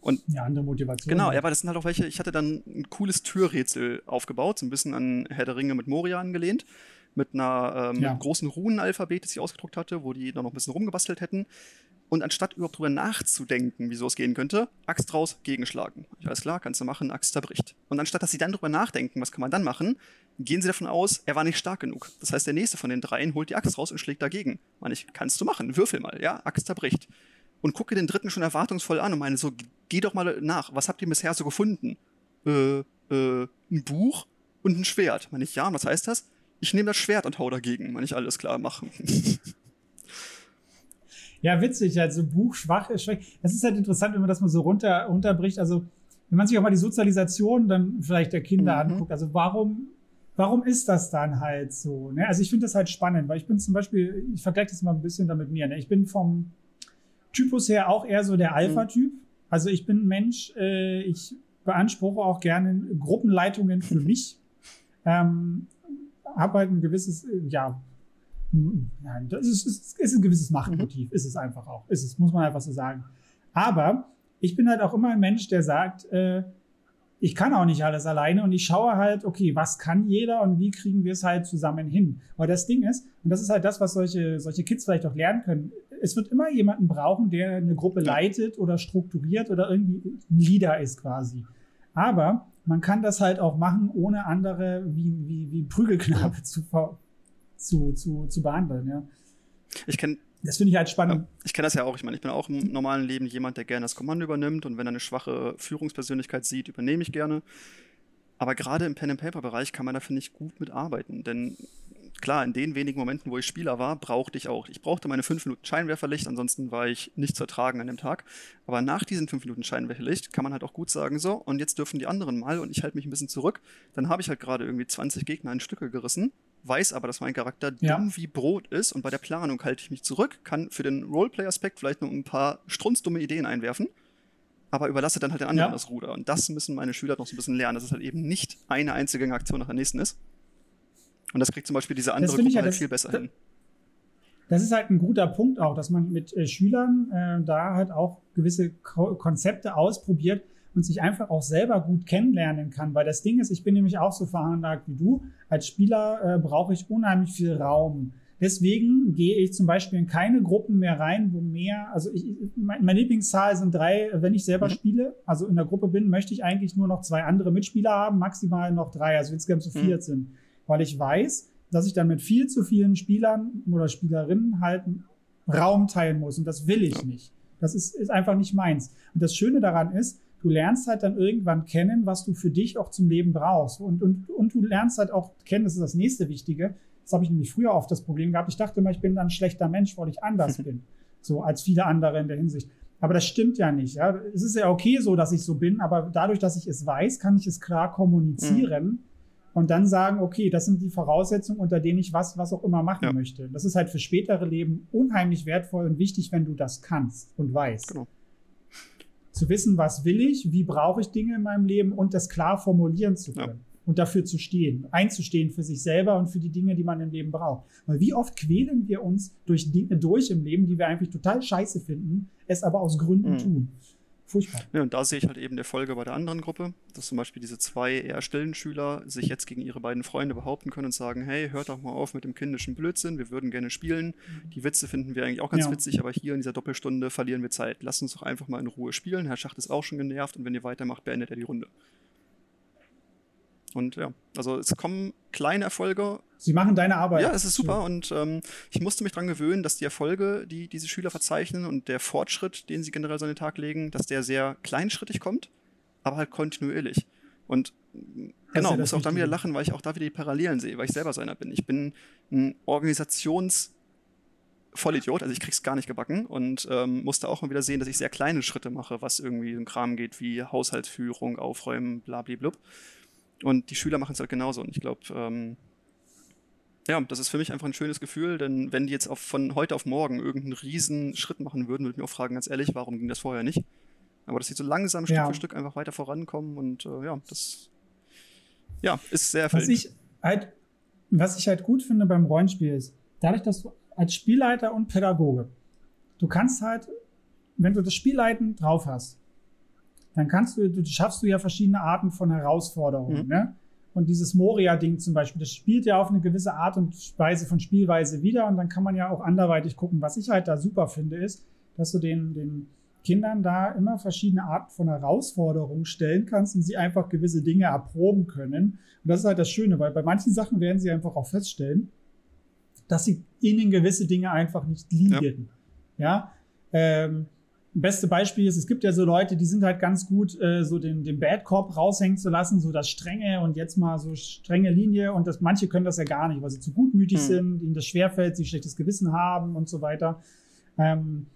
Und ja, andere Motivation. Genau, ja, aber das sind halt auch welche, ich hatte dann ein cooles Türrätsel aufgebaut, so ein bisschen an Herr der Ringe mit Moria angelehnt mit einer ähm, ja. großen Runenalphabet, das ich ausgedruckt hatte, wo die da noch ein bisschen rumgebastelt hätten. Und anstatt überhaupt drüber nachzudenken, wieso es gehen könnte, Axt raus, gegenschlagen. Ich weiß klar, kannst du machen, Axt zerbricht. Und anstatt dass sie dann drüber nachdenken, was kann man dann machen, gehen sie davon aus, er war nicht stark genug. Das heißt, der nächste von den dreien holt die Axt raus und schlägt dagegen. Meine ich, kannst du machen, würfel mal, ja, Axt zerbricht. Und gucke den dritten schon erwartungsvoll an und meine so, geh doch mal nach, was habt ihr bisher so gefunden? Äh, äh, ein Buch und ein Schwert. Meine ich, ja, was heißt das? ich nehme das Schwert und hau dagegen, wenn ich alles klar mache. ja, witzig, also Buch schwach ist schwach. Das ist halt interessant, wenn man das mal so runter, runterbricht. Also, wenn man sich auch mal die Sozialisation dann vielleicht der Kinder mhm. anguckt, also warum, warum ist das dann halt so? Ne? Also ich finde das halt spannend, weil ich bin zum Beispiel, ich vergleiche das mal ein bisschen damit mir. Ne? Ich bin vom Typus her auch eher so der Alpha-Typ. Also ich bin ein Mensch, äh, ich beanspruche auch gerne Gruppenleitungen für mich. Ähm, habe halt ein gewisses, äh, ja, nein, das ist, ist, ist ein gewisses Machtmotiv, mhm. ist es einfach auch. Ist es, muss man einfach so sagen. Aber ich bin halt auch immer ein Mensch, der sagt, äh, ich kann auch nicht alles alleine und ich schaue halt, okay, was kann jeder und wie kriegen wir es halt zusammen hin? Weil das Ding ist, und das ist halt das, was solche, solche Kids vielleicht auch lernen können, es wird immer jemanden brauchen, der eine Gruppe leitet oder strukturiert oder irgendwie ein Leader ist quasi. Aber man kann das halt auch machen, ohne andere wie, wie, wie Prügelknabe zu, zu, zu, zu behandeln. Ja. Ich kenne das finde ich halt spannend. Ich kenne das ja auch. Ich meine, ich bin auch im normalen Leben jemand, der gerne das Kommando übernimmt und wenn er eine schwache Führungspersönlichkeit sieht, übernehme ich gerne. Aber gerade im Pen-and-Paper-Bereich kann man da, finde ich, gut mitarbeiten. Denn klar, in den wenigen Momenten, wo ich Spieler war, brauchte ich auch. Ich brauchte meine fünf Minuten Scheinwerferlicht, ansonsten war ich nicht zu ertragen an dem Tag. Aber nach diesen fünf Minuten Scheinwerferlicht kann man halt auch gut sagen, so, und jetzt dürfen die anderen mal und ich halte mich ein bisschen zurück. Dann habe ich halt gerade irgendwie 20 Gegner in Stücke gerissen, weiß aber, dass mein Charakter ja. dumm wie Brot ist und bei der Planung halte ich mich zurück, kann für den Roleplay-Aspekt vielleicht noch ein paar strunzdumme Ideen einwerfen aber überlasse dann halt den anderen ja. das Ruder. Und das müssen meine Schüler noch so ein bisschen lernen, dass es halt eben nicht eine einzige Aktion nach der nächsten ist, und das kriegt zum Beispiel diese andere Gruppe halt das, viel besser hin. Das ist halt ein guter Punkt auch, dass man mit äh, Schülern äh, da halt auch gewisse Ko Konzepte ausprobiert und sich einfach auch selber gut kennenlernen kann. Weil das Ding ist, ich bin nämlich auch so veranlagt wie du. Als Spieler äh, brauche ich unheimlich viel Raum. Deswegen gehe ich zum Beispiel in keine Gruppen mehr rein, wo mehr, also ich, mein, meine Lieblingszahl sind drei, wenn ich selber mhm. spiele. Also in der Gruppe bin, möchte ich eigentlich nur noch zwei andere Mitspieler haben, maximal noch drei, also insgesamt zu viert mhm. sind weil ich weiß, dass ich dann mit viel zu vielen Spielern oder Spielerinnen halt Raum teilen muss und das will ich nicht. Das ist, ist einfach nicht meins. Und das Schöne daran ist, du lernst halt dann irgendwann kennen, was du für dich auch zum Leben brauchst. Und, und, und du lernst halt auch kennen, das ist das nächste Wichtige. Das habe ich nämlich früher oft das Problem gehabt. Ich dachte immer, ich bin dann ein schlechter Mensch, weil ich anders bin. So als viele andere in der Hinsicht. Aber das stimmt ja nicht. Ja. Es ist ja okay so, dass ich so bin, aber dadurch, dass ich es weiß, kann ich es klar kommunizieren. Mhm und dann sagen, okay, das sind die Voraussetzungen, unter denen ich was, was auch immer machen ja. möchte. Das ist halt für spätere Leben unheimlich wertvoll und wichtig, wenn du das kannst und weißt. Genau. Zu wissen, was will ich, wie brauche ich Dinge in meinem Leben und das klar formulieren zu können. Ja. Und dafür zu stehen, einzustehen für sich selber und für die Dinge, die man im Leben braucht. Weil wie oft quälen wir uns durch Dinge durch im Leben, die wir eigentlich total scheiße finden, es aber aus Gründen mhm. tun. Furchtbar. Ja, und da sehe ich halt eben der Folge bei der anderen Gruppe, dass zum Beispiel diese zwei eher stillen Schüler sich jetzt gegen ihre beiden Freunde behaupten können und sagen, hey, hört doch mal auf mit dem kindischen Blödsinn, wir würden gerne spielen. Die Witze finden wir eigentlich auch ganz ja. witzig, aber hier in dieser Doppelstunde verlieren wir Zeit. Lasst uns doch einfach mal in Ruhe spielen. Herr Schacht ist auch schon genervt und wenn ihr weitermacht, beendet er die Runde. Und ja, also es kommen kleine Erfolge. Sie machen deine Arbeit. Ja, es ist super. Und ähm, ich musste mich daran gewöhnen, dass die Erfolge, die diese Schüler verzeichnen und der Fortschritt, den sie generell so an den Tag legen, dass der sehr kleinschrittig kommt, aber halt kontinuierlich. Und genau, ja muss auch dann wieder lachen, weil ich auch da wieder die Parallelen sehe, weil ich selber so einer bin. Ich bin ein Organisations- Vollidiot, also ich krieg's gar nicht gebacken und ähm, musste auch mal wieder sehen, dass ich sehr kleine Schritte mache, was irgendwie ein Kram geht wie Haushaltsführung, Aufräumen, blablablub. Und die Schüler machen es halt genauso. Und ich glaube, ähm, ja, das ist für mich einfach ein schönes Gefühl, denn wenn die jetzt von heute auf morgen irgendeinen riesen Schritt machen würden, würde ich mich auch fragen, ganz ehrlich, warum ging das vorher nicht? Aber dass sie so langsam Stück ja. für Stück einfach weiter vorankommen und äh, ja, das ja, ist sehr was ich halt Was ich halt gut finde beim Rollenspiel ist, dadurch, dass du als Spielleiter und Pädagoge, du kannst halt, wenn du das Spielleiten drauf hast, dann kannst du, du schaffst du ja verschiedene Arten von Herausforderungen. Mhm. Ne? Und dieses Moria-Ding zum Beispiel, das spielt ja auf eine gewisse Art und Weise von Spielweise wieder. Und dann kann man ja auch anderweitig gucken. Was ich halt da super finde, ist, dass du den, den Kindern da immer verschiedene Arten von Herausforderungen stellen kannst und sie einfach gewisse Dinge erproben können. Und das ist halt das Schöne, weil bei manchen Sachen werden sie einfach auch feststellen, dass sie ihnen gewisse Dinge einfach nicht liegen. Ja. ja? Ähm, beste Beispiel ist, es gibt ja so Leute, die sind halt ganz gut, äh, so den, den Bad Cop raushängen zu lassen, so das Strenge und jetzt mal so strenge Linie und das, manche können das ja gar nicht, weil sie zu gutmütig mhm. sind, ihnen das schwerfällt, sie schlechtes Gewissen haben und so weiter. Ähm,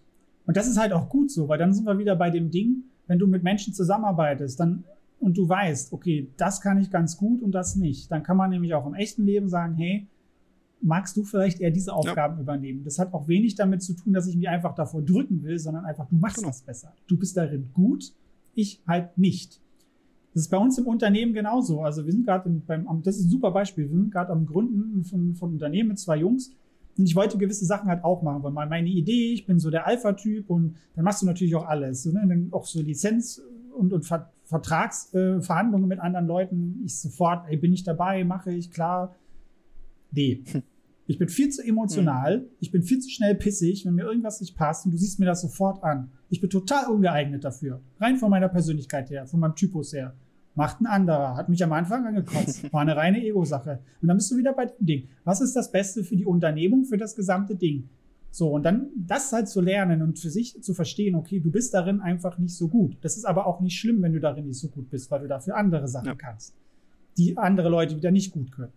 und das ist halt auch gut so, weil dann sind wir wieder bei dem Ding, wenn du mit Menschen zusammenarbeitest, dann und du weißt, okay, das kann ich ganz gut und das nicht, dann kann man nämlich auch im echten Leben sagen, hey, magst du vielleicht eher diese Aufgaben ja. übernehmen. Das hat auch wenig damit zu tun, dass ich mich einfach davor drücken will, sondern einfach, du machst genau. das besser. Du bist darin gut, ich halt nicht. Das ist bei uns im Unternehmen genauso. Also wir sind gerade beim, das ist ein super Beispiel, wir sind gerade am Gründen von, von Unternehmen mit zwei Jungs. Und ich wollte gewisse Sachen halt auch machen, weil meine Idee, ich bin so der Alpha-Typ und dann machst du natürlich auch alles. Ne? Dann auch so Lizenz und, und Vertragsverhandlungen äh, mit anderen Leuten. Ich sofort, ey, bin ich dabei, mache ich, klar. Nee. Ich bin viel zu emotional, mhm. ich bin viel zu schnell pissig, wenn mir irgendwas nicht passt und du siehst mir das sofort an. Ich bin total ungeeignet dafür. Rein von meiner Persönlichkeit her, von meinem Typus her. Macht ein anderer, hat mich am Anfang angekotzt. War eine reine Ego-Sache. Und dann bist du wieder bei dem Ding. Was ist das Beste für die Unternehmung, für das gesamte Ding? So, und dann das halt zu lernen und für sich zu verstehen, okay, du bist darin einfach nicht so gut. Das ist aber auch nicht schlimm, wenn du darin nicht so gut bist, weil du dafür andere Sachen ja. kannst, die andere Leute wieder nicht gut können.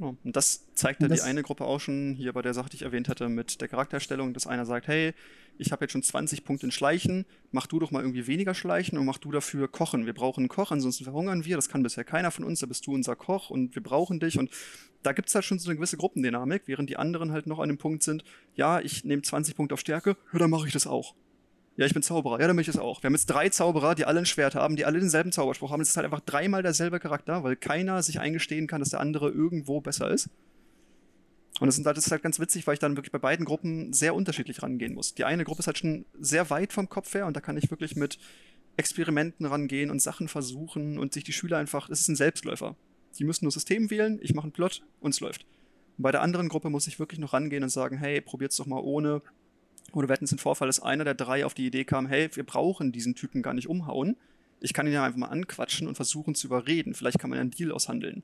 Genau. Und das zeigt ja die eine Gruppe auch schon hier bei der Sache, die ich erwähnt hatte, mit der Charakterstellung, dass einer sagt, hey, ich habe jetzt schon 20 Punkte in Schleichen, mach du doch mal irgendwie weniger Schleichen und mach du dafür Kochen. Wir brauchen einen Koch, ansonsten verhungern wir. Das kann bisher keiner von uns, da bist du unser Koch und wir brauchen dich. Und da gibt es halt schon so eine gewisse Gruppendynamik, während die anderen halt noch an dem Punkt sind, ja, ich nehme 20 Punkte auf Stärke, ja, dann mache ich das auch. Ja, ich bin Zauberer. Ja, dann möchte ich es auch. Wir haben jetzt drei Zauberer, die alle ein Schwert haben, die alle denselben Zauberspruch haben. Es ist halt einfach dreimal derselbe Charakter, weil keiner sich eingestehen kann, dass der andere irgendwo besser ist. Und halt, das ist halt ganz witzig, weil ich dann wirklich bei beiden Gruppen sehr unterschiedlich rangehen muss. Die eine Gruppe ist halt schon sehr weit vom Kopf her und da kann ich wirklich mit Experimenten rangehen und Sachen versuchen und sich die Schüler einfach, es ist ein Selbstläufer. Die müssen nur System wählen, ich mache einen Plot und es läuft. Und bei der anderen Gruppe muss ich wirklich noch rangehen und sagen, hey, probiert's doch mal ohne oder wir hatten es den Vorfall, dass einer der drei auf die Idee kam, hey, wir brauchen diesen Typen gar nicht umhauen. Ich kann ihn ja einfach mal anquatschen und versuchen zu überreden. Vielleicht kann man einen Deal aushandeln.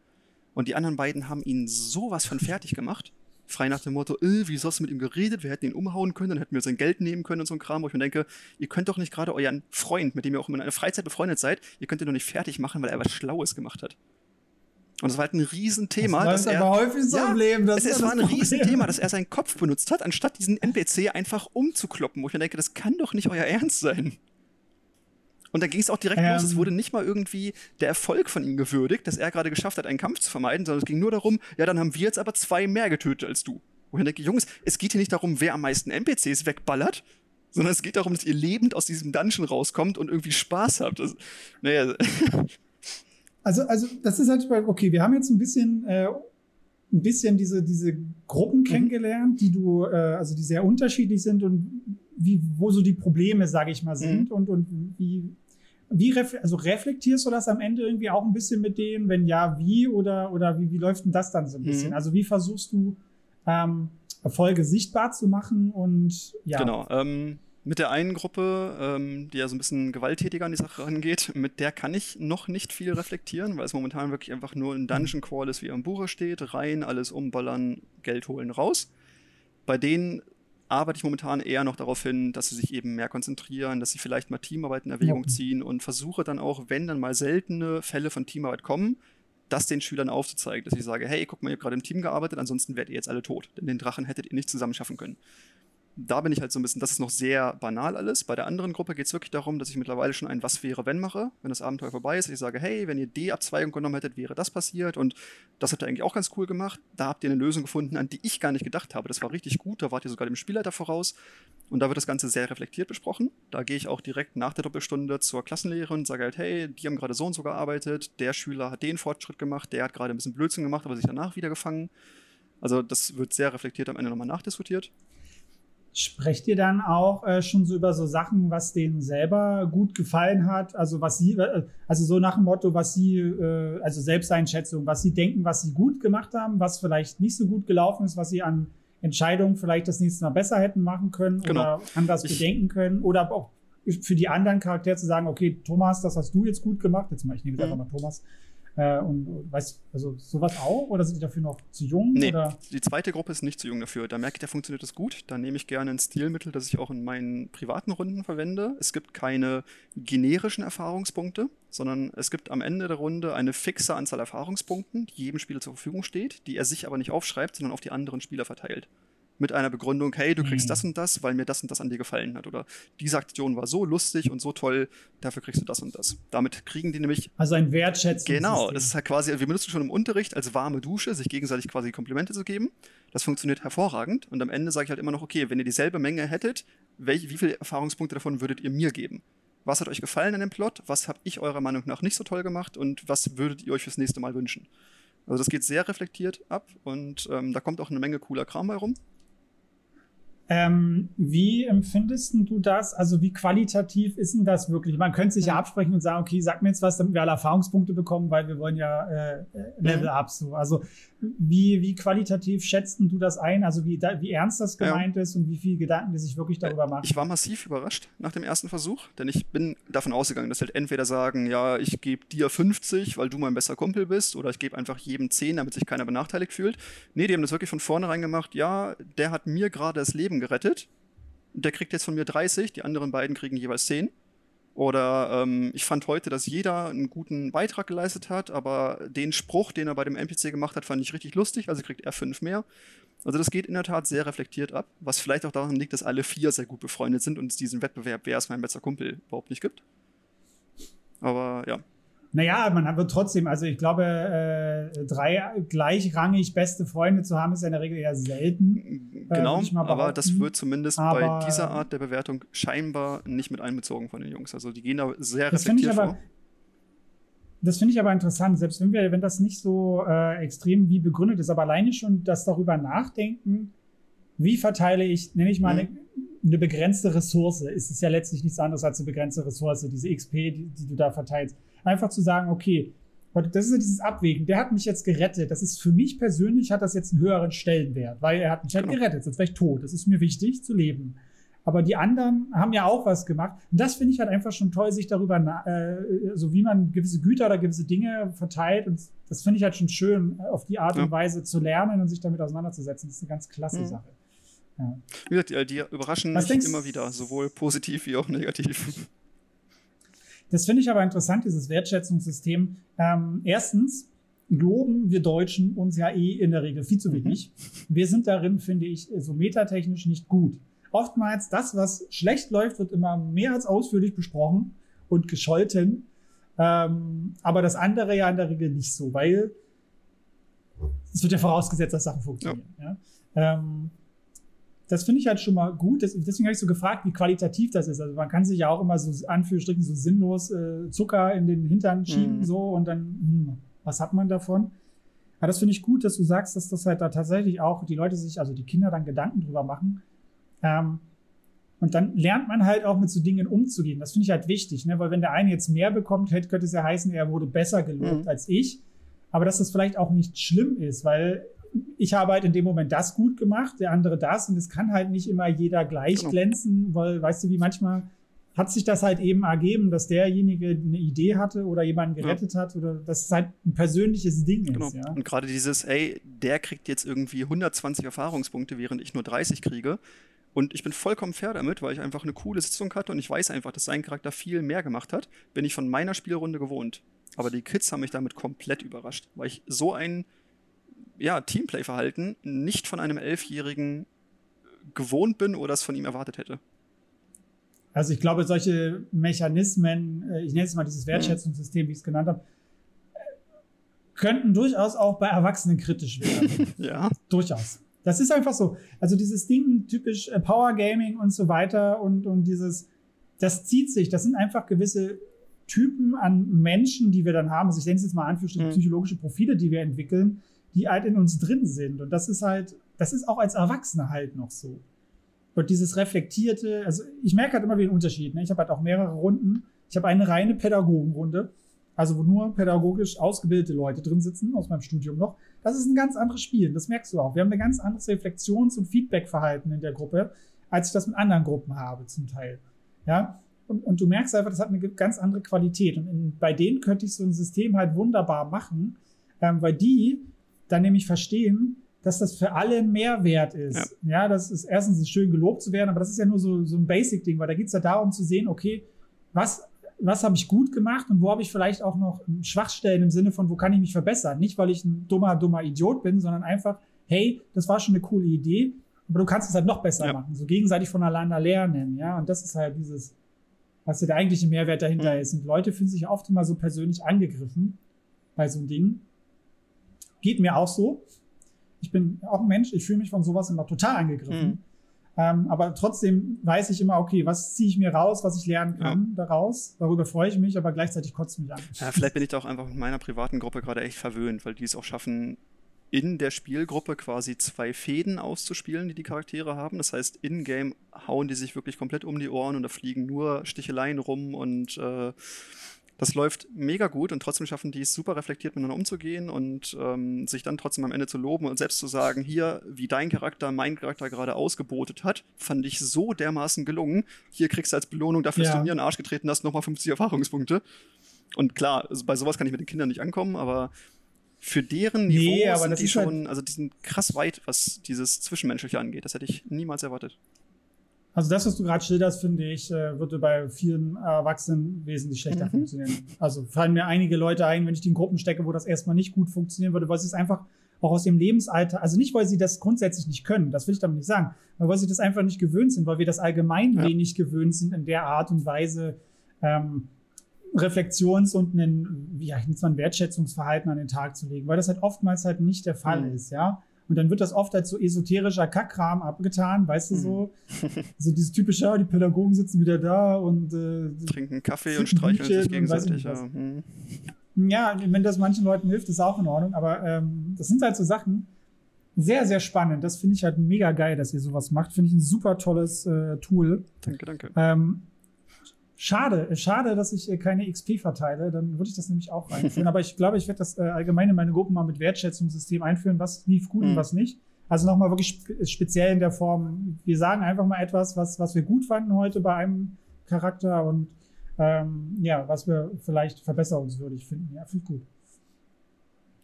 Und die anderen beiden haben ihn sowas von fertig gemacht. Frei nach dem Motto, äh, wie hast du mit ihm geredet? Wir hätten ihn umhauen können, dann hätten wir sein Geld nehmen können und so ein Kram, wo ich mir denke, ihr könnt doch nicht gerade euren Freund, mit dem ihr auch in einer Freizeit befreundet seid, ihr könnt ihn doch nicht fertig machen, weil er was Schlaues gemacht hat. Und es war halt ein Riesenthema. Das ist aber häufig so ja, im Leben. Das es, es war ein Problem. Riesenthema, dass er seinen Kopf benutzt hat, anstatt diesen NPC einfach umzukloppen. Wo ich mir denke, das kann doch nicht euer Ernst sein. Und da ging es auch direkt ähm. los. Es wurde nicht mal irgendwie der Erfolg von ihm gewürdigt, dass er gerade geschafft hat, einen Kampf zu vermeiden, sondern es ging nur darum, ja, dann haben wir jetzt aber zwei mehr getötet als du. Wo ich denke, Jungs, es geht hier nicht darum, wer am meisten NPCs wegballert, sondern es geht darum, dass ihr lebend aus diesem Dungeon rauskommt und irgendwie Spaß habt. Das, naja. Also, also das ist halt, okay, wir haben jetzt ein bisschen, äh, ein bisschen diese, diese Gruppen mhm. kennengelernt, die du, äh, also die sehr unterschiedlich sind und wie, wo so die Probleme, sage ich mal, sind mhm. und, und wie, wie ref also reflektierst du das am Ende irgendwie auch ein bisschen mit denen? Wenn ja, wie oder, oder wie, wie läuft denn das dann so ein bisschen? Mhm. Also wie versuchst du ähm, Erfolge sichtbar zu machen und ja. Genau. Ähm, mit der einen Gruppe, ähm, die ja so ein bisschen gewalttätiger an die Sache rangeht, mit der kann ich noch nicht viel reflektieren, weil es momentan wirklich einfach nur ein Dungeon Crawl ist, wie am Buche steht. Rein, alles umballern, Geld holen, raus. Bei denen arbeite ich momentan eher noch darauf hin, dass sie sich eben mehr konzentrieren, dass sie vielleicht mal Teamarbeit in Erwägung ziehen und versuche dann auch, wenn dann mal seltene Fälle von Teamarbeit kommen, das den Schülern aufzuzeigen, dass ich sage, hey, guck mal, ihr habt gerade im Team gearbeitet, ansonsten werdet ihr jetzt alle tot, denn den Drachen hättet ihr nicht zusammen schaffen können. Da bin ich halt so ein bisschen, das ist noch sehr banal alles. Bei der anderen Gruppe geht es wirklich darum, dass ich mittlerweile schon ein Was wäre, wenn mache, wenn das Abenteuer vorbei ist. Ich sage, hey, wenn ihr die Abzweigung genommen hättet, wäre das passiert und das habt ihr eigentlich auch ganz cool gemacht. Da habt ihr eine Lösung gefunden, an die ich gar nicht gedacht habe. Das war richtig gut, da wart ihr sogar dem Spielleiter voraus und da wird das Ganze sehr reflektiert besprochen. Da gehe ich auch direkt nach der Doppelstunde zur Klassenlehrerin und sage halt, hey, die haben gerade so und so gearbeitet, der Schüler hat den Fortschritt gemacht, der hat gerade ein bisschen Blödsinn gemacht, aber sich danach wieder gefangen. Also das wird sehr reflektiert am Ende nochmal nachdiskutiert. Sprecht ihr dann auch äh, schon so über so Sachen, was denen selber gut gefallen hat? Also was sie, äh, also so nach dem Motto, was sie, äh, also Selbsteinschätzung, was sie denken, was sie gut gemacht haben, was vielleicht nicht so gut gelaufen ist, was sie an Entscheidungen vielleicht das nächste Mal besser hätten machen können genau. oder anders ich, bedenken können oder auch für die anderen Charaktere zu sagen, okay, Thomas, das hast du jetzt gut gemacht. Jetzt mal, ich nehme jetzt einfach mhm. mal Thomas. Äh, und weißt also sowas auch? Oder sind die dafür noch zu jung? Nee, oder? die zweite Gruppe ist nicht zu jung dafür. Da merke ich, da funktioniert das gut. Da nehme ich gerne ein Stilmittel, das ich auch in meinen privaten Runden verwende. Es gibt keine generischen Erfahrungspunkte, sondern es gibt am Ende der Runde eine fixe Anzahl Erfahrungspunkten, die jedem Spieler zur Verfügung steht, die er sich aber nicht aufschreibt, sondern auf die anderen Spieler verteilt mit einer Begründung, hey, du kriegst mhm. das und das, weil mir das und das an dir gefallen hat. Oder diese Aktion war so lustig und so toll, dafür kriegst du das und das. Damit kriegen die nämlich. Also ein Wertschätzen. Genau, das ist halt quasi, wir benutzen schon im Unterricht als warme Dusche, sich gegenseitig quasi Komplimente zu geben. Das funktioniert hervorragend. Und am Ende sage ich halt immer noch, okay, wenn ihr dieselbe Menge hättet, welch, wie viele Erfahrungspunkte davon würdet ihr mir geben? Was hat euch gefallen an dem Plot? Was habe ich eurer Meinung nach nicht so toll gemacht? Und was würdet ihr euch fürs nächste Mal wünschen? Also das geht sehr reflektiert ab und ähm, da kommt auch eine Menge cooler Kram bei rum. Ähm, wie empfindest du das? Also wie qualitativ ist denn das wirklich? Man könnte sich ja absprechen und sagen, okay, sag mir jetzt was, damit wir alle Erfahrungspunkte bekommen, weil wir wollen ja äh, Level up so. Also wie, wie qualitativ schätzt du das ein? Also wie, da, wie ernst das gemeint ja. ist und wie viele Gedanken die sich wirklich darüber machen? Ich war massiv überrascht nach dem ersten Versuch, denn ich bin davon ausgegangen, dass halt entweder sagen, ja, ich gebe dir 50, weil du mein bester Kumpel bist, oder ich gebe einfach jedem 10, damit sich keiner benachteiligt fühlt. Nee, die haben das wirklich von vornherein gemacht, ja, der hat mir gerade das Leben Leben gerettet. Der kriegt jetzt von mir 30, die anderen beiden kriegen jeweils 10. Oder ähm, ich fand heute, dass jeder einen guten Beitrag geleistet hat, aber den Spruch, den er bei dem NPC gemacht hat, fand ich richtig lustig, also kriegt er 5 mehr. Also das geht in der Tat sehr reflektiert ab, was vielleicht auch daran liegt, dass alle vier sehr gut befreundet sind und es diesen Wettbewerb, wer ist mein bester Kumpel, überhaupt nicht gibt. Aber ja, naja, man wird trotzdem, also ich glaube, äh, drei gleichrangig beste Freunde zu haben, ist ja in der Regel eher selten. Äh, genau, aber das wird zumindest aber, bei dieser Art der Bewertung scheinbar nicht mit einbezogen von den Jungs. Also die gehen da sehr reflektiert aber, vor. Das finde ich aber interessant, selbst wenn wir, wenn das nicht so äh, extrem wie begründet ist, aber alleine schon das darüber nachdenken, wie verteile ich, nenne ich mal, mhm. eine, eine begrenzte Ressource, ist es ja letztlich nichts anderes als eine begrenzte Ressource, diese XP, die, die du da verteilst einfach zu sagen, okay, das ist ja dieses Abwägen. Der hat mich jetzt gerettet. Das ist für mich persönlich hat das jetzt einen höheren Stellenwert, weil er hat mich halt genau. gerettet. Sonst wäre ich tot. Das ist mir wichtig zu leben. Aber die anderen haben ja auch was gemacht. Und das finde ich halt einfach schon toll, sich darüber, äh, so wie man gewisse Güter oder gewisse Dinge verteilt. Und das finde ich halt schon schön, auf die Art ja. und Weise zu lernen und sich damit auseinanderzusetzen. Das ist eine ganz klasse mhm. Sache. Ja. Wie gesagt, die, die überraschen was mich immer wieder, sowohl positiv wie auch negativ. Das finde ich aber interessant, dieses Wertschätzungssystem. Ähm, erstens loben wir Deutschen uns ja eh in der Regel viel zu wenig. Mhm. Wir sind darin, finde ich, so metatechnisch nicht gut. Oftmals das, was schlecht läuft, wird immer mehr als ausführlich besprochen und gescholten. Ähm, aber das andere ja in der Regel nicht so, weil es wird ja vorausgesetzt, dass Sachen funktionieren. Ja. Ja? Ähm, das finde ich halt schon mal gut. deswegen habe ich so gefragt, wie qualitativ das ist. Also man kann sich ja auch immer so Anführungsstrichen so sinnlos äh, Zucker in den Hintern schieben mhm. so und dann, hm, was hat man davon? Aber das finde ich gut, dass du sagst, dass das halt da tatsächlich auch die Leute sich, also die Kinder dann Gedanken drüber machen. Ähm, und dann lernt man halt auch mit so Dingen umzugehen. Das finde ich halt wichtig, ne? weil wenn der eine jetzt mehr bekommt, könnte es ja heißen, er wurde besser gelobt mhm. als ich. Aber dass das vielleicht auch nicht schlimm ist, weil ich habe halt in dem Moment das gut gemacht, der andere das und es kann halt nicht immer jeder gleich genau. glänzen, weil, weißt du, wie manchmal hat sich das halt eben ergeben, dass derjenige eine Idee hatte oder jemanden gerettet ja. hat oder dass es halt ein persönliches Ding genau. ist. Ja? Und gerade dieses, ey, der kriegt jetzt irgendwie 120 Erfahrungspunkte, während ich nur 30 kriege. Und ich bin vollkommen fair damit, weil ich einfach eine coole Sitzung hatte und ich weiß einfach, dass sein Charakter viel mehr gemacht hat, bin ich von meiner Spielrunde gewohnt. Aber die Kids haben mich damit komplett überrascht, weil ich so ein ja, Teamplay-Verhalten nicht von einem Elfjährigen gewohnt bin oder es von ihm erwartet hätte. Also ich glaube, solche Mechanismen, äh, ich nenne es mal dieses Wertschätzungssystem, wie ich es genannt habe, könnten durchaus auch bei Erwachsenen kritisch werden. ja. Durchaus. Das ist einfach so. Also dieses Ding, typisch äh, Power Gaming und so weiter und, und dieses, das zieht sich. Das sind einfach gewisse Typen an Menschen, die wir dann haben. Also ich nenne es jetzt mal an für mhm. psychologische Profile, die wir entwickeln, die halt in uns drin sind. Und das ist halt, das ist auch als Erwachsener halt noch so. Und dieses reflektierte, also ich merke halt immer wieder einen Unterschied. Ne? Ich habe halt auch mehrere Runden. Ich habe eine reine Pädagogenrunde, also wo nur pädagogisch ausgebildete Leute drin sitzen, aus meinem Studium noch. Das ist ein ganz anderes Spiel, das merkst du auch. Wir haben ein ganz anderes Reflexions- und Feedbackverhalten in der Gruppe, als ich das mit anderen Gruppen habe zum Teil. Ja, und, und du merkst einfach, das hat eine ganz andere Qualität. Und in, bei denen könnte ich so ein System halt wunderbar machen, ähm, weil die dann nämlich verstehen, dass das für alle ein Mehrwert ist. Ja, ja das ist erstens ist schön gelobt zu werden, aber das ist ja nur so, so ein Basic-Ding, weil da geht es ja darum zu sehen, okay, was, was habe ich gut gemacht und wo habe ich vielleicht auch noch Schwachstellen im Sinne von, wo kann ich mich verbessern? Nicht, weil ich ein dummer, dummer Idiot bin, sondern einfach, hey, das war schon eine coole Idee, aber du kannst es halt noch besser ja. machen. So gegenseitig voneinander lernen, ja. Und das ist halt dieses, was ja der eigentliche Mehrwert dahinter mhm. ist. Und Leute fühlen sich oft immer so persönlich angegriffen bei so einem Ding. Geht mir auch so ich bin auch ein Mensch, ich fühle mich von sowas immer total angegriffen. Mhm. Ähm, aber trotzdem weiß ich immer, okay, was ziehe ich mir raus, was ich lernen kann ja. daraus. Darüber freue ich mich, aber gleichzeitig kotzt mich an. Ja, vielleicht bin ich da auch einfach mit meiner privaten Gruppe gerade echt verwöhnt, weil die es auch schaffen, in der Spielgruppe quasi zwei Fäden auszuspielen, die die Charaktere haben. Das heißt, in-game hauen die sich wirklich komplett um die Ohren und da fliegen nur Sticheleien rum und äh, das läuft mega gut und trotzdem schaffen die es super reflektiert miteinander umzugehen und ähm, sich dann trotzdem am Ende zu loben und selbst zu sagen, hier, wie dein Charakter meinen Charakter gerade ausgebotet hat, fand ich so dermaßen gelungen. Hier kriegst du als Belohnung dafür, ja. dass du mir in den Arsch getreten hast, nochmal 50 Erfahrungspunkte. Und klar, also bei sowas kann ich mit den Kindern nicht ankommen, aber für deren Niveau nee, sind die halt schon, halt also die sind krass weit, was dieses Zwischenmenschliche angeht. Das hätte ich niemals erwartet. Also das, was du gerade schilderst, finde ich, äh, würde bei vielen Erwachsenen wesentlich schlechter mhm. funktionieren. Also fallen mir einige Leute ein, wenn ich die in Gruppen stecke, wo das erstmal nicht gut funktionieren würde, weil sie es einfach auch aus dem Lebensalter, also nicht, weil sie das grundsätzlich nicht können, das will ich damit nicht sagen, aber weil sie das einfach nicht gewöhnt sind, weil wir das allgemein ja. wenig gewöhnt sind, in der Art und Weise ähm, Reflexions- und ein, wie ja, ein Wertschätzungsverhalten an den Tag zu legen, weil das halt oftmals halt nicht der Fall mhm. ist, ja. Und dann wird das oft als so esoterischer Kackkram abgetan, weißt du so? Mhm. so dieses typische, ja, die Pädagogen sitzen wieder da und äh, trinken Kaffee und streicheln sich gegenseitig. Ja. Hm. ja, wenn das manchen Leuten hilft, ist auch in Ordnung. Aber ähm, das sind halt so Sachen, sehr, sehr spannend. Das finde ich halt mega geil, dass ihr sowas macht. Finde ich ein super tolles äh, Tool. Danke, danke. Ähm, Schade, schade, dass ich äh, keine XP verteile. Dann würde ich das nämlich auch einführen. Aber ich glaube, ich werde das äh, allgemein in meine Gruppen mal mit Wertschätzungssystem einführen, was lief gut mhm. und was nicht. Also nochmal wirklich speziell in der Form, wir sagen einfach mal etwas, was, was wir gut fanden heute bei einem Charakter und ähm, ja, was wir vielleicht verbesserungswürdig finden. Ja, finde ich gut.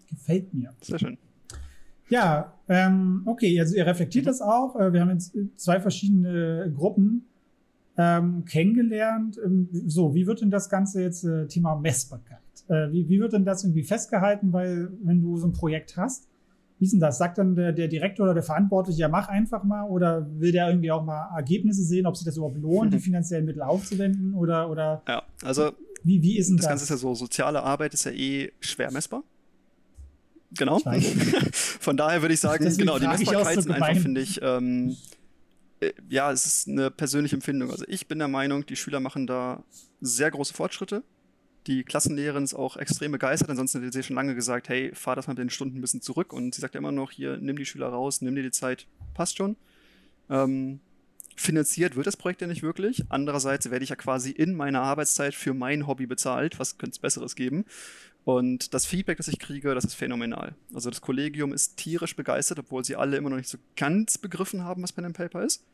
Gefällt mir. Sehr schön. Ja, ähm, okay, also ihr reflektiert mhm. das auch. Äh, wir haben jetzt zwei verschiedene Gruppen ähm, kennengelernt. Ähm, so, wie wird denn das Ganze jetzt äh, Thema Messbarkeit? Äh, wie, wie wird denn das irgendwie festgehalten? Weil, wenn du so ein Projekt hast, wie ist denn das? Sagt dann der, der Direktor oder der Verantwortliche, ja, mach einfach mal oder will der irgendwie auch mal Ergebnisse sehen, ob sich das überhaupt lohnt, mhm. die finanziellen Mittel aufzuwenden oder, oder ja, also wie, wie ist denn das? Das Ganze ist ja so, soziale Arbeit ist ja eh schwer messbar. Genau. Von daher würde ich sagen, Deswegen genau, die Messbarkeit sind einfach, finde ich, ähm, äh, ja, es ist eine persönliche Empfindung. Also ich bin der Meinung, die Schüler machen da sehr große Fortschritte. Die Klassenlehrerin ist auch extrem begeistert. Ansonsten hätte sie schon lange gesagt, hey, fahr das mal mit den Stunden ein bisschen zurück. Und sie sagt immer noch, hier, nimm die Schüler raus, nimm dir die Zeit, passt schon. Ähm, finanziert wird das Projekt ja nicht wirklich. Andererseits werde ich ja quasi in meiner Arbeitszeit für mein Hobby bezahlt. Was könnte es Besseres geben? Und das Feedback, das ich kriege, das ist phänomenal. Also das Kollegium ist tierisch begeistert, obwohl sie alle immer noch nicht so ganz begriffen haben, was Pen and Paper ist.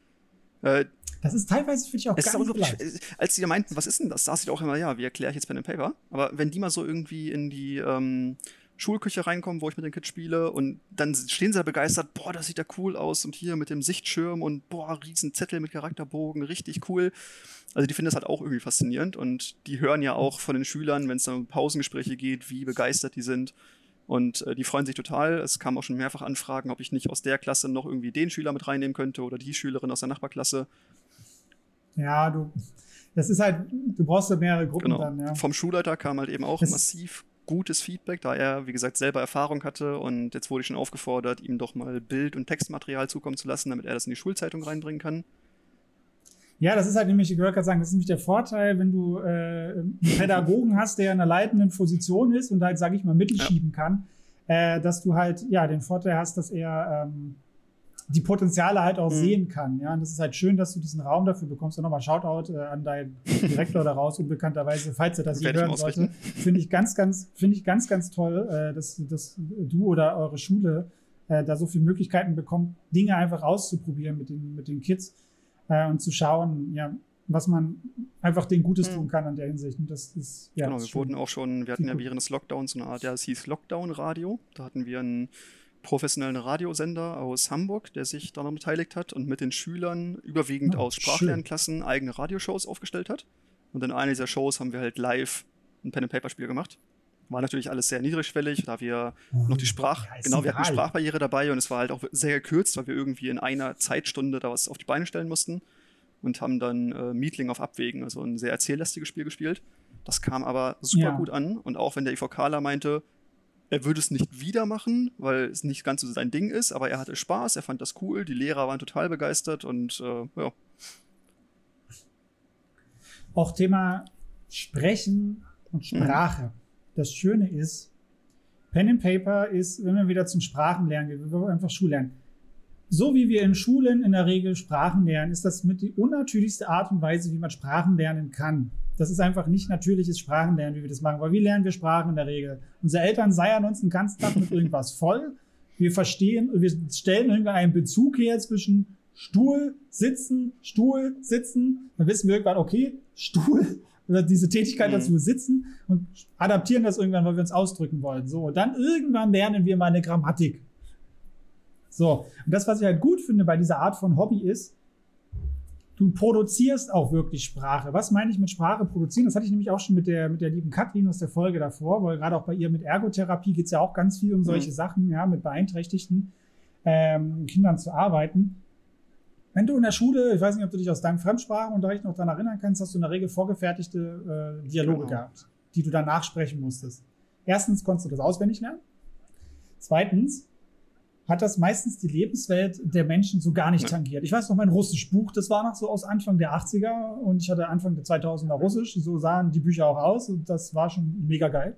Äh, das ist teilweise für dich auch gar nicht äh, Als die meinten, was ist denn das, saß ich auch immer, ja, wie erkläre ich jetzt Pen and Paper? Aber wenn die mal so irgendwie in die ähm, Schulküche reinkommen, wo ich mit den Kids spiele und dann stehen sie da begeistert, boah, das sieht ja cool aus und hier mit dem Sichtschirm und boah, riesen Zettel mit Charakterbogen, richtig cool. Also die finden das halt auch irgendwie faszinierend und die hören ja auch von den Schülern, wenn es dann um Pausengespräche geht, wie begeistert die sind. Und äh, die freuen sich total. Es kamen auch schon mehrfach Anfragen, ob ich nicht aus der Klasse noch irgendwie den Schüler mit reinnehmen könnte oder die Schülerin aus der Nachbarklasse. Ja, du, das ist halt, du brauchst ja mehrere Gruppen genau. dann, ja. Vom Schulleiter kam halt eben auch das massiv gutes Feedback, da er, wie gesagt, selber Erfahrung hatte und jetzt wurde ich schon aufgefordert, ihm doch mal Bild- und Textmaterial zukommen zu lassen, damit er das in die Schulzeitung reinbringen kann. Ja, das ist halt nämlich, ich wollte gerade sagen, das ist nämlich der Vorteil, wenn du äh, einen Pädagogen hast, der in einer leitenden Position ist und halt, sage ich mal, Mittel ja. kann, äh, dass du halt, ja, den Vorteil hast, dass er ähm, die Potenziale halt auch mhm. sehen kann. Ja, und das ist halt schön, dass du diesen Raum dafür bekommst. Und nochmal Shoutout äh, an deinen Direktor daraus, unbekannterweise, falls er das hier hören sollte. Finde ich ganz, ganz, finde ich ganz, ganz toll, äh, dass, dass du oder eure Schule äh, da so viele Möglichkeiten bekommt, Dinge einfach auszuprobieren mit den, mit den Kids äh, und zu schauen, ja, was man einfach den Gutes mhm. tun kann an der Hinsicht. Und das ist, ja. Genau, wir wurden auch schon, wir hatten ja während des Lockdowns so eine Art, ja, es hieß Lockdown-Radio. Da hatten wir einen professionellen Radiosender aus Hamburg, der sich daran beteiligt hat und mit den Schülern überwiegend oh, aus Sprachlernklassen eigene Radioshows aufgestellt hat. Und in einer dieser Shows haben wir halt live ein Pen-and-Paper-Spiel gemacht. War natürlich alles sehr niedrigschwellig, da wir noch die Sprach, ja, genau, wir hatten die Sprachbarriere dabei und es war halt auch sehr gekürzt, weil wir irgendwie in einer Zeitstunde da was auf die Beine stellen mussten und haben dann äh, Meetling auf Abwägen, also ein sehr erzähllastiges Spiel gespielt. Das kam aber super ja. gut an und auch wenn der IVKler meinte, er würde es nicht wieder machen, weil es nicht ganz so sein Ding ist, aber er hatte Spaß, er fand das cool, die Lehrer waren total begeistert und äh, ja. Auch Thema Sprechen und Sprache. Mhm. Das Schöne ist, Pen and Paper ist, wenn wir wieder zum Sprachenlernen gehen, wir einfach Schullernen. So wie wir in Schulen in der Regel Sprachen lernen, ist das mit die unnatürlichste Art und Weise, wie man Sprachen lernen kann. Das ist einfach nicht natürliches Sprachenlernen, wie wir das machen. Weil wie lernen wir Sprachen in der Regel? Unsere Eltern seiern uns den ganzen Tag mit irgendwas voll. Wir verstehen, wir stellen irgendwann einen Bezug her zwischen Stuhl, Sitzen, Stuhl, Sitzen. Dann wissen wir irgendwann, okay, Stuhl diese Tätigkeit mhm. dazu sitzen und adaptieren das irgendwann, weil wir uns ausdrücken wollen. So, und dann irgendwann lernen wir mal eine Grammatik. So, und das, was ich halt gut finde bei dieser Art von Hobby ist, du produzierst auch wirklich Sprache. Was meine ich mit Sprache produzieren? Das hatte ich nämlich auch schon mit der, mit der lieben Katrin aus der Folge davor, weil gerade auch bei ihr mit Ergotherapie geht es ja auch ganz viel um solche mhm. Sachen, ja, mit beeinträchtigten ähm, Kindern zu arbeiten. Wenn du in der Schule, ich weiß nicht, ob du dich aus deinem Fremdsprachenunterricht noch daran erinnern kannst, hast du in der Regel vorgefertigte äh, Dialoge genau. gehabt, die du dann nachsprechen musstest. Erstens konntest du das auswendig lernen. Zweitens hat das meistens die Lebenswelt der Menschen so gar nicht tangiert. Ich weiß noch, mein Russisch-Buch, das war noch so aus Anfang der 80er und ich hatte Anfang der 2000er Russisch. So sahen die Bücher auch aus und das war schon mega geil.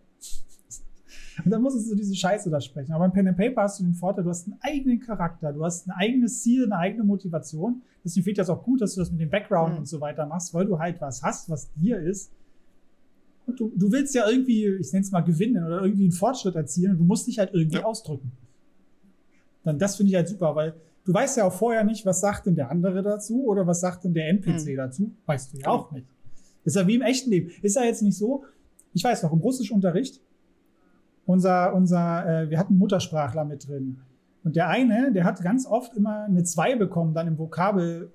Und dann musstest du diese Scheiße da sprechen. Aber im Pen and Paper hast du den Vorteil, du hast einen eigenen Charakter, du hast ein eigenes Ziel, eine eigene Motivation. Deswegen finde ich das auch gut, dass du das mit dem Background mhm. und so weiter machst, weil du halt was hast, was dir ist. Und du, du willst ja irgendwie, ich nenne es mal, gewinnen oder irgendwie einen Fortschritt erzielen und du musst dich halt irgendwie ja. ausdrücken dann das finde ich halt super, weil du weißt ja auch vorher nicht, was sagt denn der andere dazu oder was sagt denn der NPC mhm. dazu. Weißt du ja auch nicht. Ist ja wie im echten Leben. Ist ja jetzt nicht so, ich weiß noch, im Russischunterricht, unser, unser, äh, wir hatten Muttersprachler mit drin. Und der eine, der hat ganz oft immer eine 2 bekommen, dann im Vokabel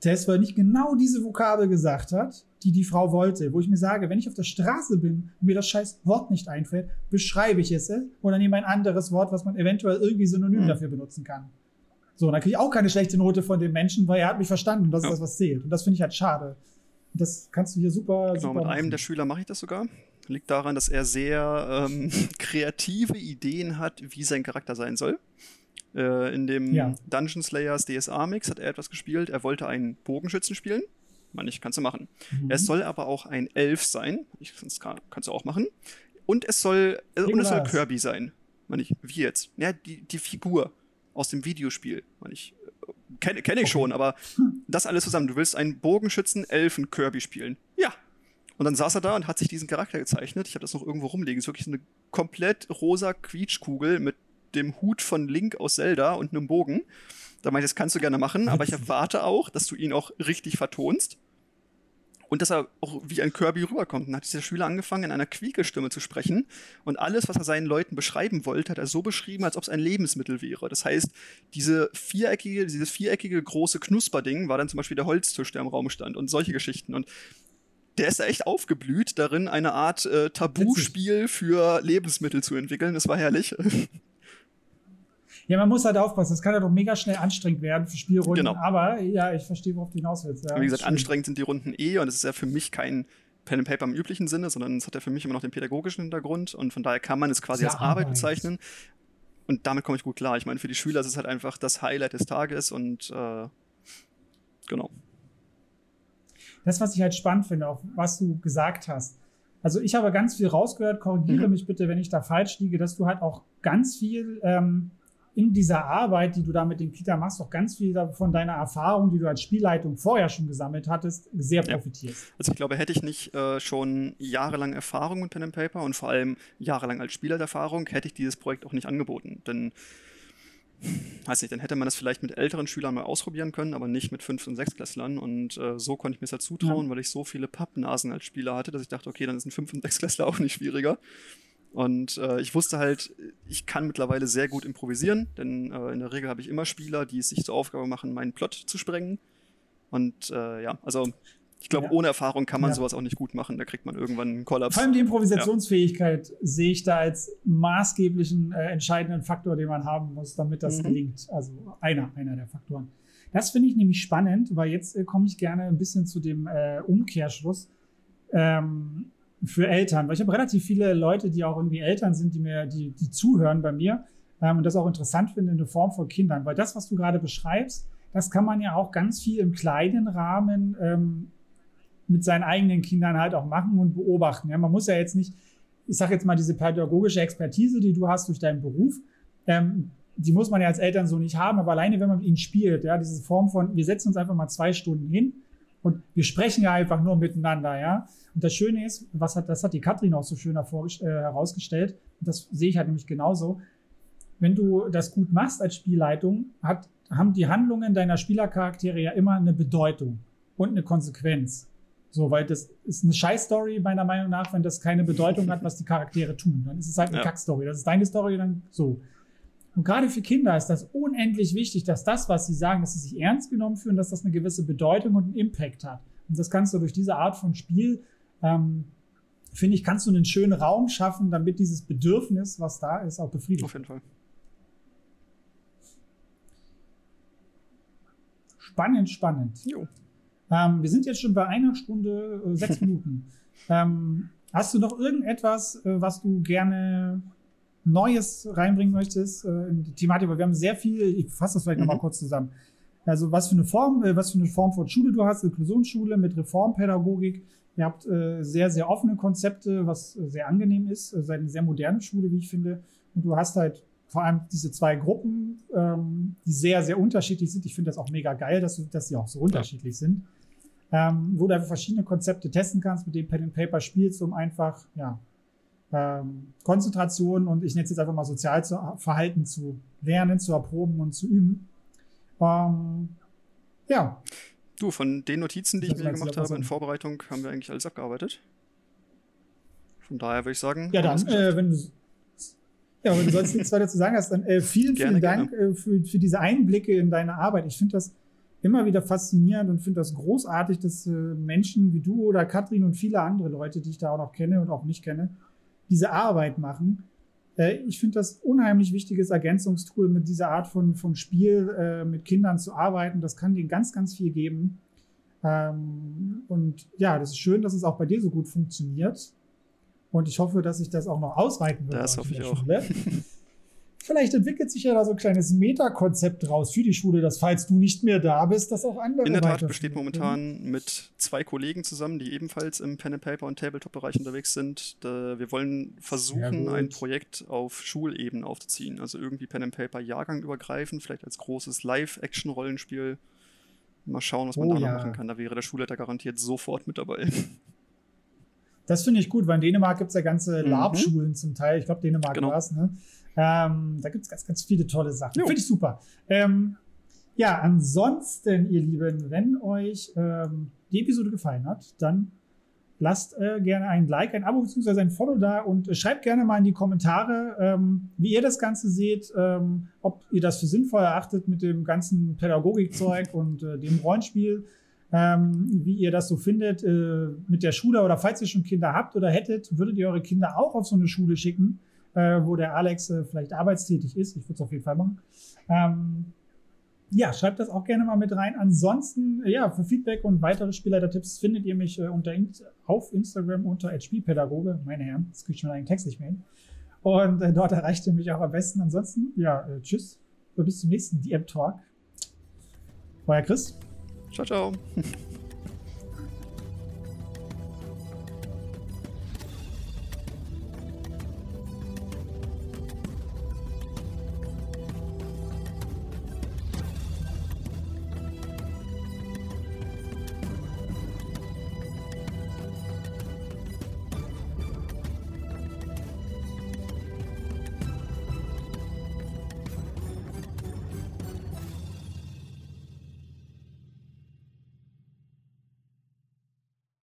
Test, weil er nicht genau diese Vokabel gesagt hat, die die Frau wollte. Wo ich mir sage, wenn ich auf der Straße bin und mir das scheiß Wort nicht einfällt, beschreibe ich es oder nehme ein anderes Wort, was man eventuell irgendwie synonym mhm. dafür benutzen kann. So, und dann kriege ich auch keine schlechte Note von dem Menschen, weil er hat mich verstanden und das ja. ist das, was zählt. Und das finde ich halt schade. Und das kannst du hier super, genau, super mit einem der Schüler mache ich das sogar. Liegt daran, dass er sehr ähm, kreative Ideen hat, wie sein Charakter sein soll. Äh, in dem ja. Dungeon Slayers DSA-Mix hat er etwas gespielt. Er wollte einen Bogenschützen spielen. Meine ich, kannst du machen. Mhm. Er soll aber auch ein Elf sein. Ich, das kann, kannst du auch machen. Und es soll, äh, und es soll Kirby sein. Meine ich, wie jetzt? Ja, die, die Figur aus dem Videospiel. Meine ich, äh, kenne kenn ich schon, aber das alles zusammen. Du willst einen Bogenschützen, Elfen, Kirby spielen. Und dann saß er da und hat sich diesen Charakter gezeichnet. Ich habe das noch irgendwo rumliegen. Es ist wirklich so eine komplett rosa Quietschkugel mit dem Hut von Link aus Zelda und einem Bogen. Da meinte ich, das kannst du gerne machen, aber ich erwarte auch, dass du ihn auch richtig vertonst. Und dass er auch wie ein Kirby rüberkommt. dann hat dieser Schüler angefangen, in einer Quiekestimme zu sprechen. Und alles, was er seinen Leuten beschreiben wollte, hat er so beschrieben, als ob es ein Lebensmittel wäre. Das heißt, diese viereckige, dieses viereckige große Knusperding war dann zum Beispiel der Holztisch, der im Raum stand und solche Geschichten. Und der ist echt aufgeblüht, darin eine Art äh, Tabuspiel für Lebensmittel zu entwickeln. Das war herrlich. Ja, man muss halt aufpassen. Das kann ja doch mega schnell anstrengend werden für Spielrunden. Genau. Aber ja, ich verstehe, worauf du hinaus willst. Ja, Wie gesagt, anstrengend sind die Runden eh und es ist ja für mich kein Pen and Paper im üblichen Sinne, sondern es hat ja für mich immer noch den pädagogischen Hintergrund und von daher kann man es quasi ja, als Arbeit bezeichnen. Und damit komme ich gut klar. Ich meine, für die Schüler ist es halt einfach das Highlight des Tages und äh, genau. Das, was ich halt spannend finde, auch was du gesagt hast. Also ich habe ganz viel rausgehört, korrigiere mhm. mich bitte, wenn ich da falsch liege, dass du halt auch ganz viel ähm, in dieser Arbeit, die du da mit den Kita machst, auch ganz viel von deiner Erfahrung, die du als Spielleitung vorher schon gesammelt hattest, sehr profitierst. Ja. Also ich glaube, hätte ich nicht äh, schon jahrelang Erfahrung mit Pen and Paper und vor allem jahrelang als Spielerfahrung, hätte ich dieses Projekt auch nicht angeboten. Denn weiß nicht, dann hätte man das vielleicht mit älteren Schülern mal ausprobieren können, aber nicht mit Fünf- und Sechsklässlern. Und äh, so konnte ich mir es halt zutrauen, ja. weil ich so viele Pappnasen als Spieler hatte, dass ich dachte, okay, dann ist ein Fünf- und Sechsklässler auch nicht schwieriger. Und äh, ich wusste halt, ich kann mittlerweile sehr gut improvisieren, denn äh, in der Regel habe ich immer Spieler, die es sich zur Aufgabe machen, meinen Plot zu sprengen. Und äh, ja, also ich glaube, ja. ohne Erfahrung kann man ja. sowas auch nicht gut machen. Da kriegt man irgendwann einen Kollaps. Vor allem die Improvisationsfähigkeit ja. sehe ich da als maßgeblichen, äh, entscheidenden Faktor, den man haben muss, damit das mhm. gelingt. Also einer, einer der Faktoren. Das finde ich nämlich spannend, weil jetzt äh, komme ich gerne ein bisschen zu dem äh, Umkehrschluss. Ähm, für Eltern, weil ich habe relativ viele Leute, die auch irgendwie Eltern sind, die mir, die, die zuhören bei mir ähm, und das auch interessant finden in der Form von Kindern, weil das, was du gerade beschreibst, das kann man ja auch ganz viel im kleinen Rahmen ähm, mit seinen eigenen Kindern halt auch machen und beobachten. Ja, man muss ja jetzt nicht, ich sage jetzt mal, diese pädagogische Expertise, die du hast durch deinen Beruf, ähm, die muss man ja als Eltern so nicht haben, aber alleine, wenn man mit ihnen spielt, ja, diese Form von, wir setzen uns einfach mal zwei Stunden hin und wir sprechen ja einfach nur miteinander, ja. Und das Schöne ist, was hat, das hat die Katrin auch so schön äh, herausgestellt, das sehe ich halt nämlich genauso. Wenn du das gut machst als Spielleitung, hat, haben die Handlungen deiner Spielercharaktere ja immer eine Bedeutung und eine Konsequenz. So, weil das ist eine Scheiß-Story, meiner Meinung nach, wenn das keine Bedeutung hat, was die Charaktere tun. Dann ist es halt eine ja. Kack-Story. Das ist deine Story, dann so. Und gerade für Kinder ist das unendlich wichtig, dass das, was sie sagen, dass sie sich ernst genommen fühlen, dass das eine gewisse Bedeutung und einen Impact hat. Und das kannst du durch diese Art von Spiel, ähm, finde ich, kannst du einen schönen Raum schaffen, damit dieses Bedürfnis, was da ist, auch befriedigt Auf jeden Fall. Spannend, spannend. Ähm, wir sind jetzt schon bei einer Stunde, äh, sechs Minuten. Ähm, hast du noch irgendetwas, äh, was du gerne Neues reinbringen möchtest äh, in die Thematik, weil wir haben sehr viel, ich fasse das vielleicht mhm. nochmal kurz zusammen. Also was für eine Form, äh, was für eine Form von Schule du hast, Inklusionsschule mit Reformpädagogik. Ihr habt äh, sehr, sehr offene Konzepte, was sehr angenehm ist. Äh, seid eine sehr moderne Schule, wie ich finde. Und du hast halt vor allem diese zwei Gruppen, ähm, die sehr, sehr unterschiedlich sind. Ich finde das auch mega geil, dass, dass sie auch so unterschiedlich sind. Ähm, wo du einfach verschiedene Konzepte testen kannst, mit denen Pen and Paper spielst, um einfach ja, ähm, Konzentration und ich nenne es jetzt einfach mal Sozialverhalten zu lernen, zu erproben und zu üben. Ähm, ja. Du, von den Notizen, die ich mir gemacht habe in Vorbereitung, haben wir eigentlich alles abgearbeitet. Von daher würde ich sagen. Ja, dann, äh, wenn du, ja, wenn du sonst nichts weiter zu sagen hast, dann äh, vielen, gerne, vielen Dank äh, für, für diese Einblicke in deine Arbeit. Ich finde das immer wieder faszinierend und finde das großartig, dass äh, Menschen wie du oder Katrin und viele andere Leute, die ich da auch noch kenne und auch nicht kenne, diese Arbeit machen. Äh, ich finde das unheimlich wichtiges Ergänzungstool, mit dieser Art von, von Spiel äh, mit Kindern zu arbeiten. Das kann denen ganz, ganz viel geben. Ähm, und ja, das ist schön, dass es auch bei dir so gut funktioniert. Und ich hoffe, dass ich das auch noch ausweiten wird. Das hoffe ich auch. Vielleicht entwickelt sich ja da so ein kleines Metakonzept draus für die Schule, dass falls du nicht mehr da bist, dass auch andere. In der Tat besteht momentan mit zwei Kollegen zusammen, die ebenfalls im Pen and Paper und Tabletop-Bereich unterwegs sind. Wir wollen versuchen, ein Projekt auf Schulebene aufzuziehen. Also irgendwie Pen and Paper Jahrgang übergreifen, vielleicht als großes Live-Action-Rollenspiel. Mal schauen, was man oh, da noch ja. machen kann. Da wäre der Schulleiter garantiert sofort mit dabei. Das finde ich gut, weil in Dänemark gibt es ja ganze mhm. LARP-Schulen zum Teil. Ich glaube, Dänemark genau. war es, ne? Ähm, da gibt es ganz, ganz viele tolle Sachen. Finde ich super. Ähm, ja, ansonsten, ihr Lieben, wenn euch ähm, die Episode gefallen hat, dann lasst äh, gerne ein Like, ein Abo bzw. ein Follow da und äh, schreibt gerne mal in die Kommentare, ähm, wie ihr das Ganze seht, ähm, ob ihr das für sinnvoll erachtet mit dem ganzen Pädagogikzeug und äh, dem Rollenspiel. ähm, wie ihr das so findet äh, mit der Schule oder falls ihr schon Kinder habt oder hättet, würdet ihr eure Kinder auch auf so eine Schule schicken, äh, wo der Alex äh, vielleicht arbeitstätig ist. Ich würde es auf jeden Fall machen. Ähm, ja, schreibt das auch gerne mal mit rein. Ansonsten, ja, für Feedback und weitere Spielleiter-Tipps findet ihr mich äh, unter, auf Instagram unter HB-Pädagoge. Meine Herren, das kriege ich schon einen Text nicht mehr hin. Und äh, dort erreicht ihr mich auch am besten. Ansonsten, ja, äh, tschüss. Bis zum nächsten DM-Talk. Euer Chris. Ciao, ciao.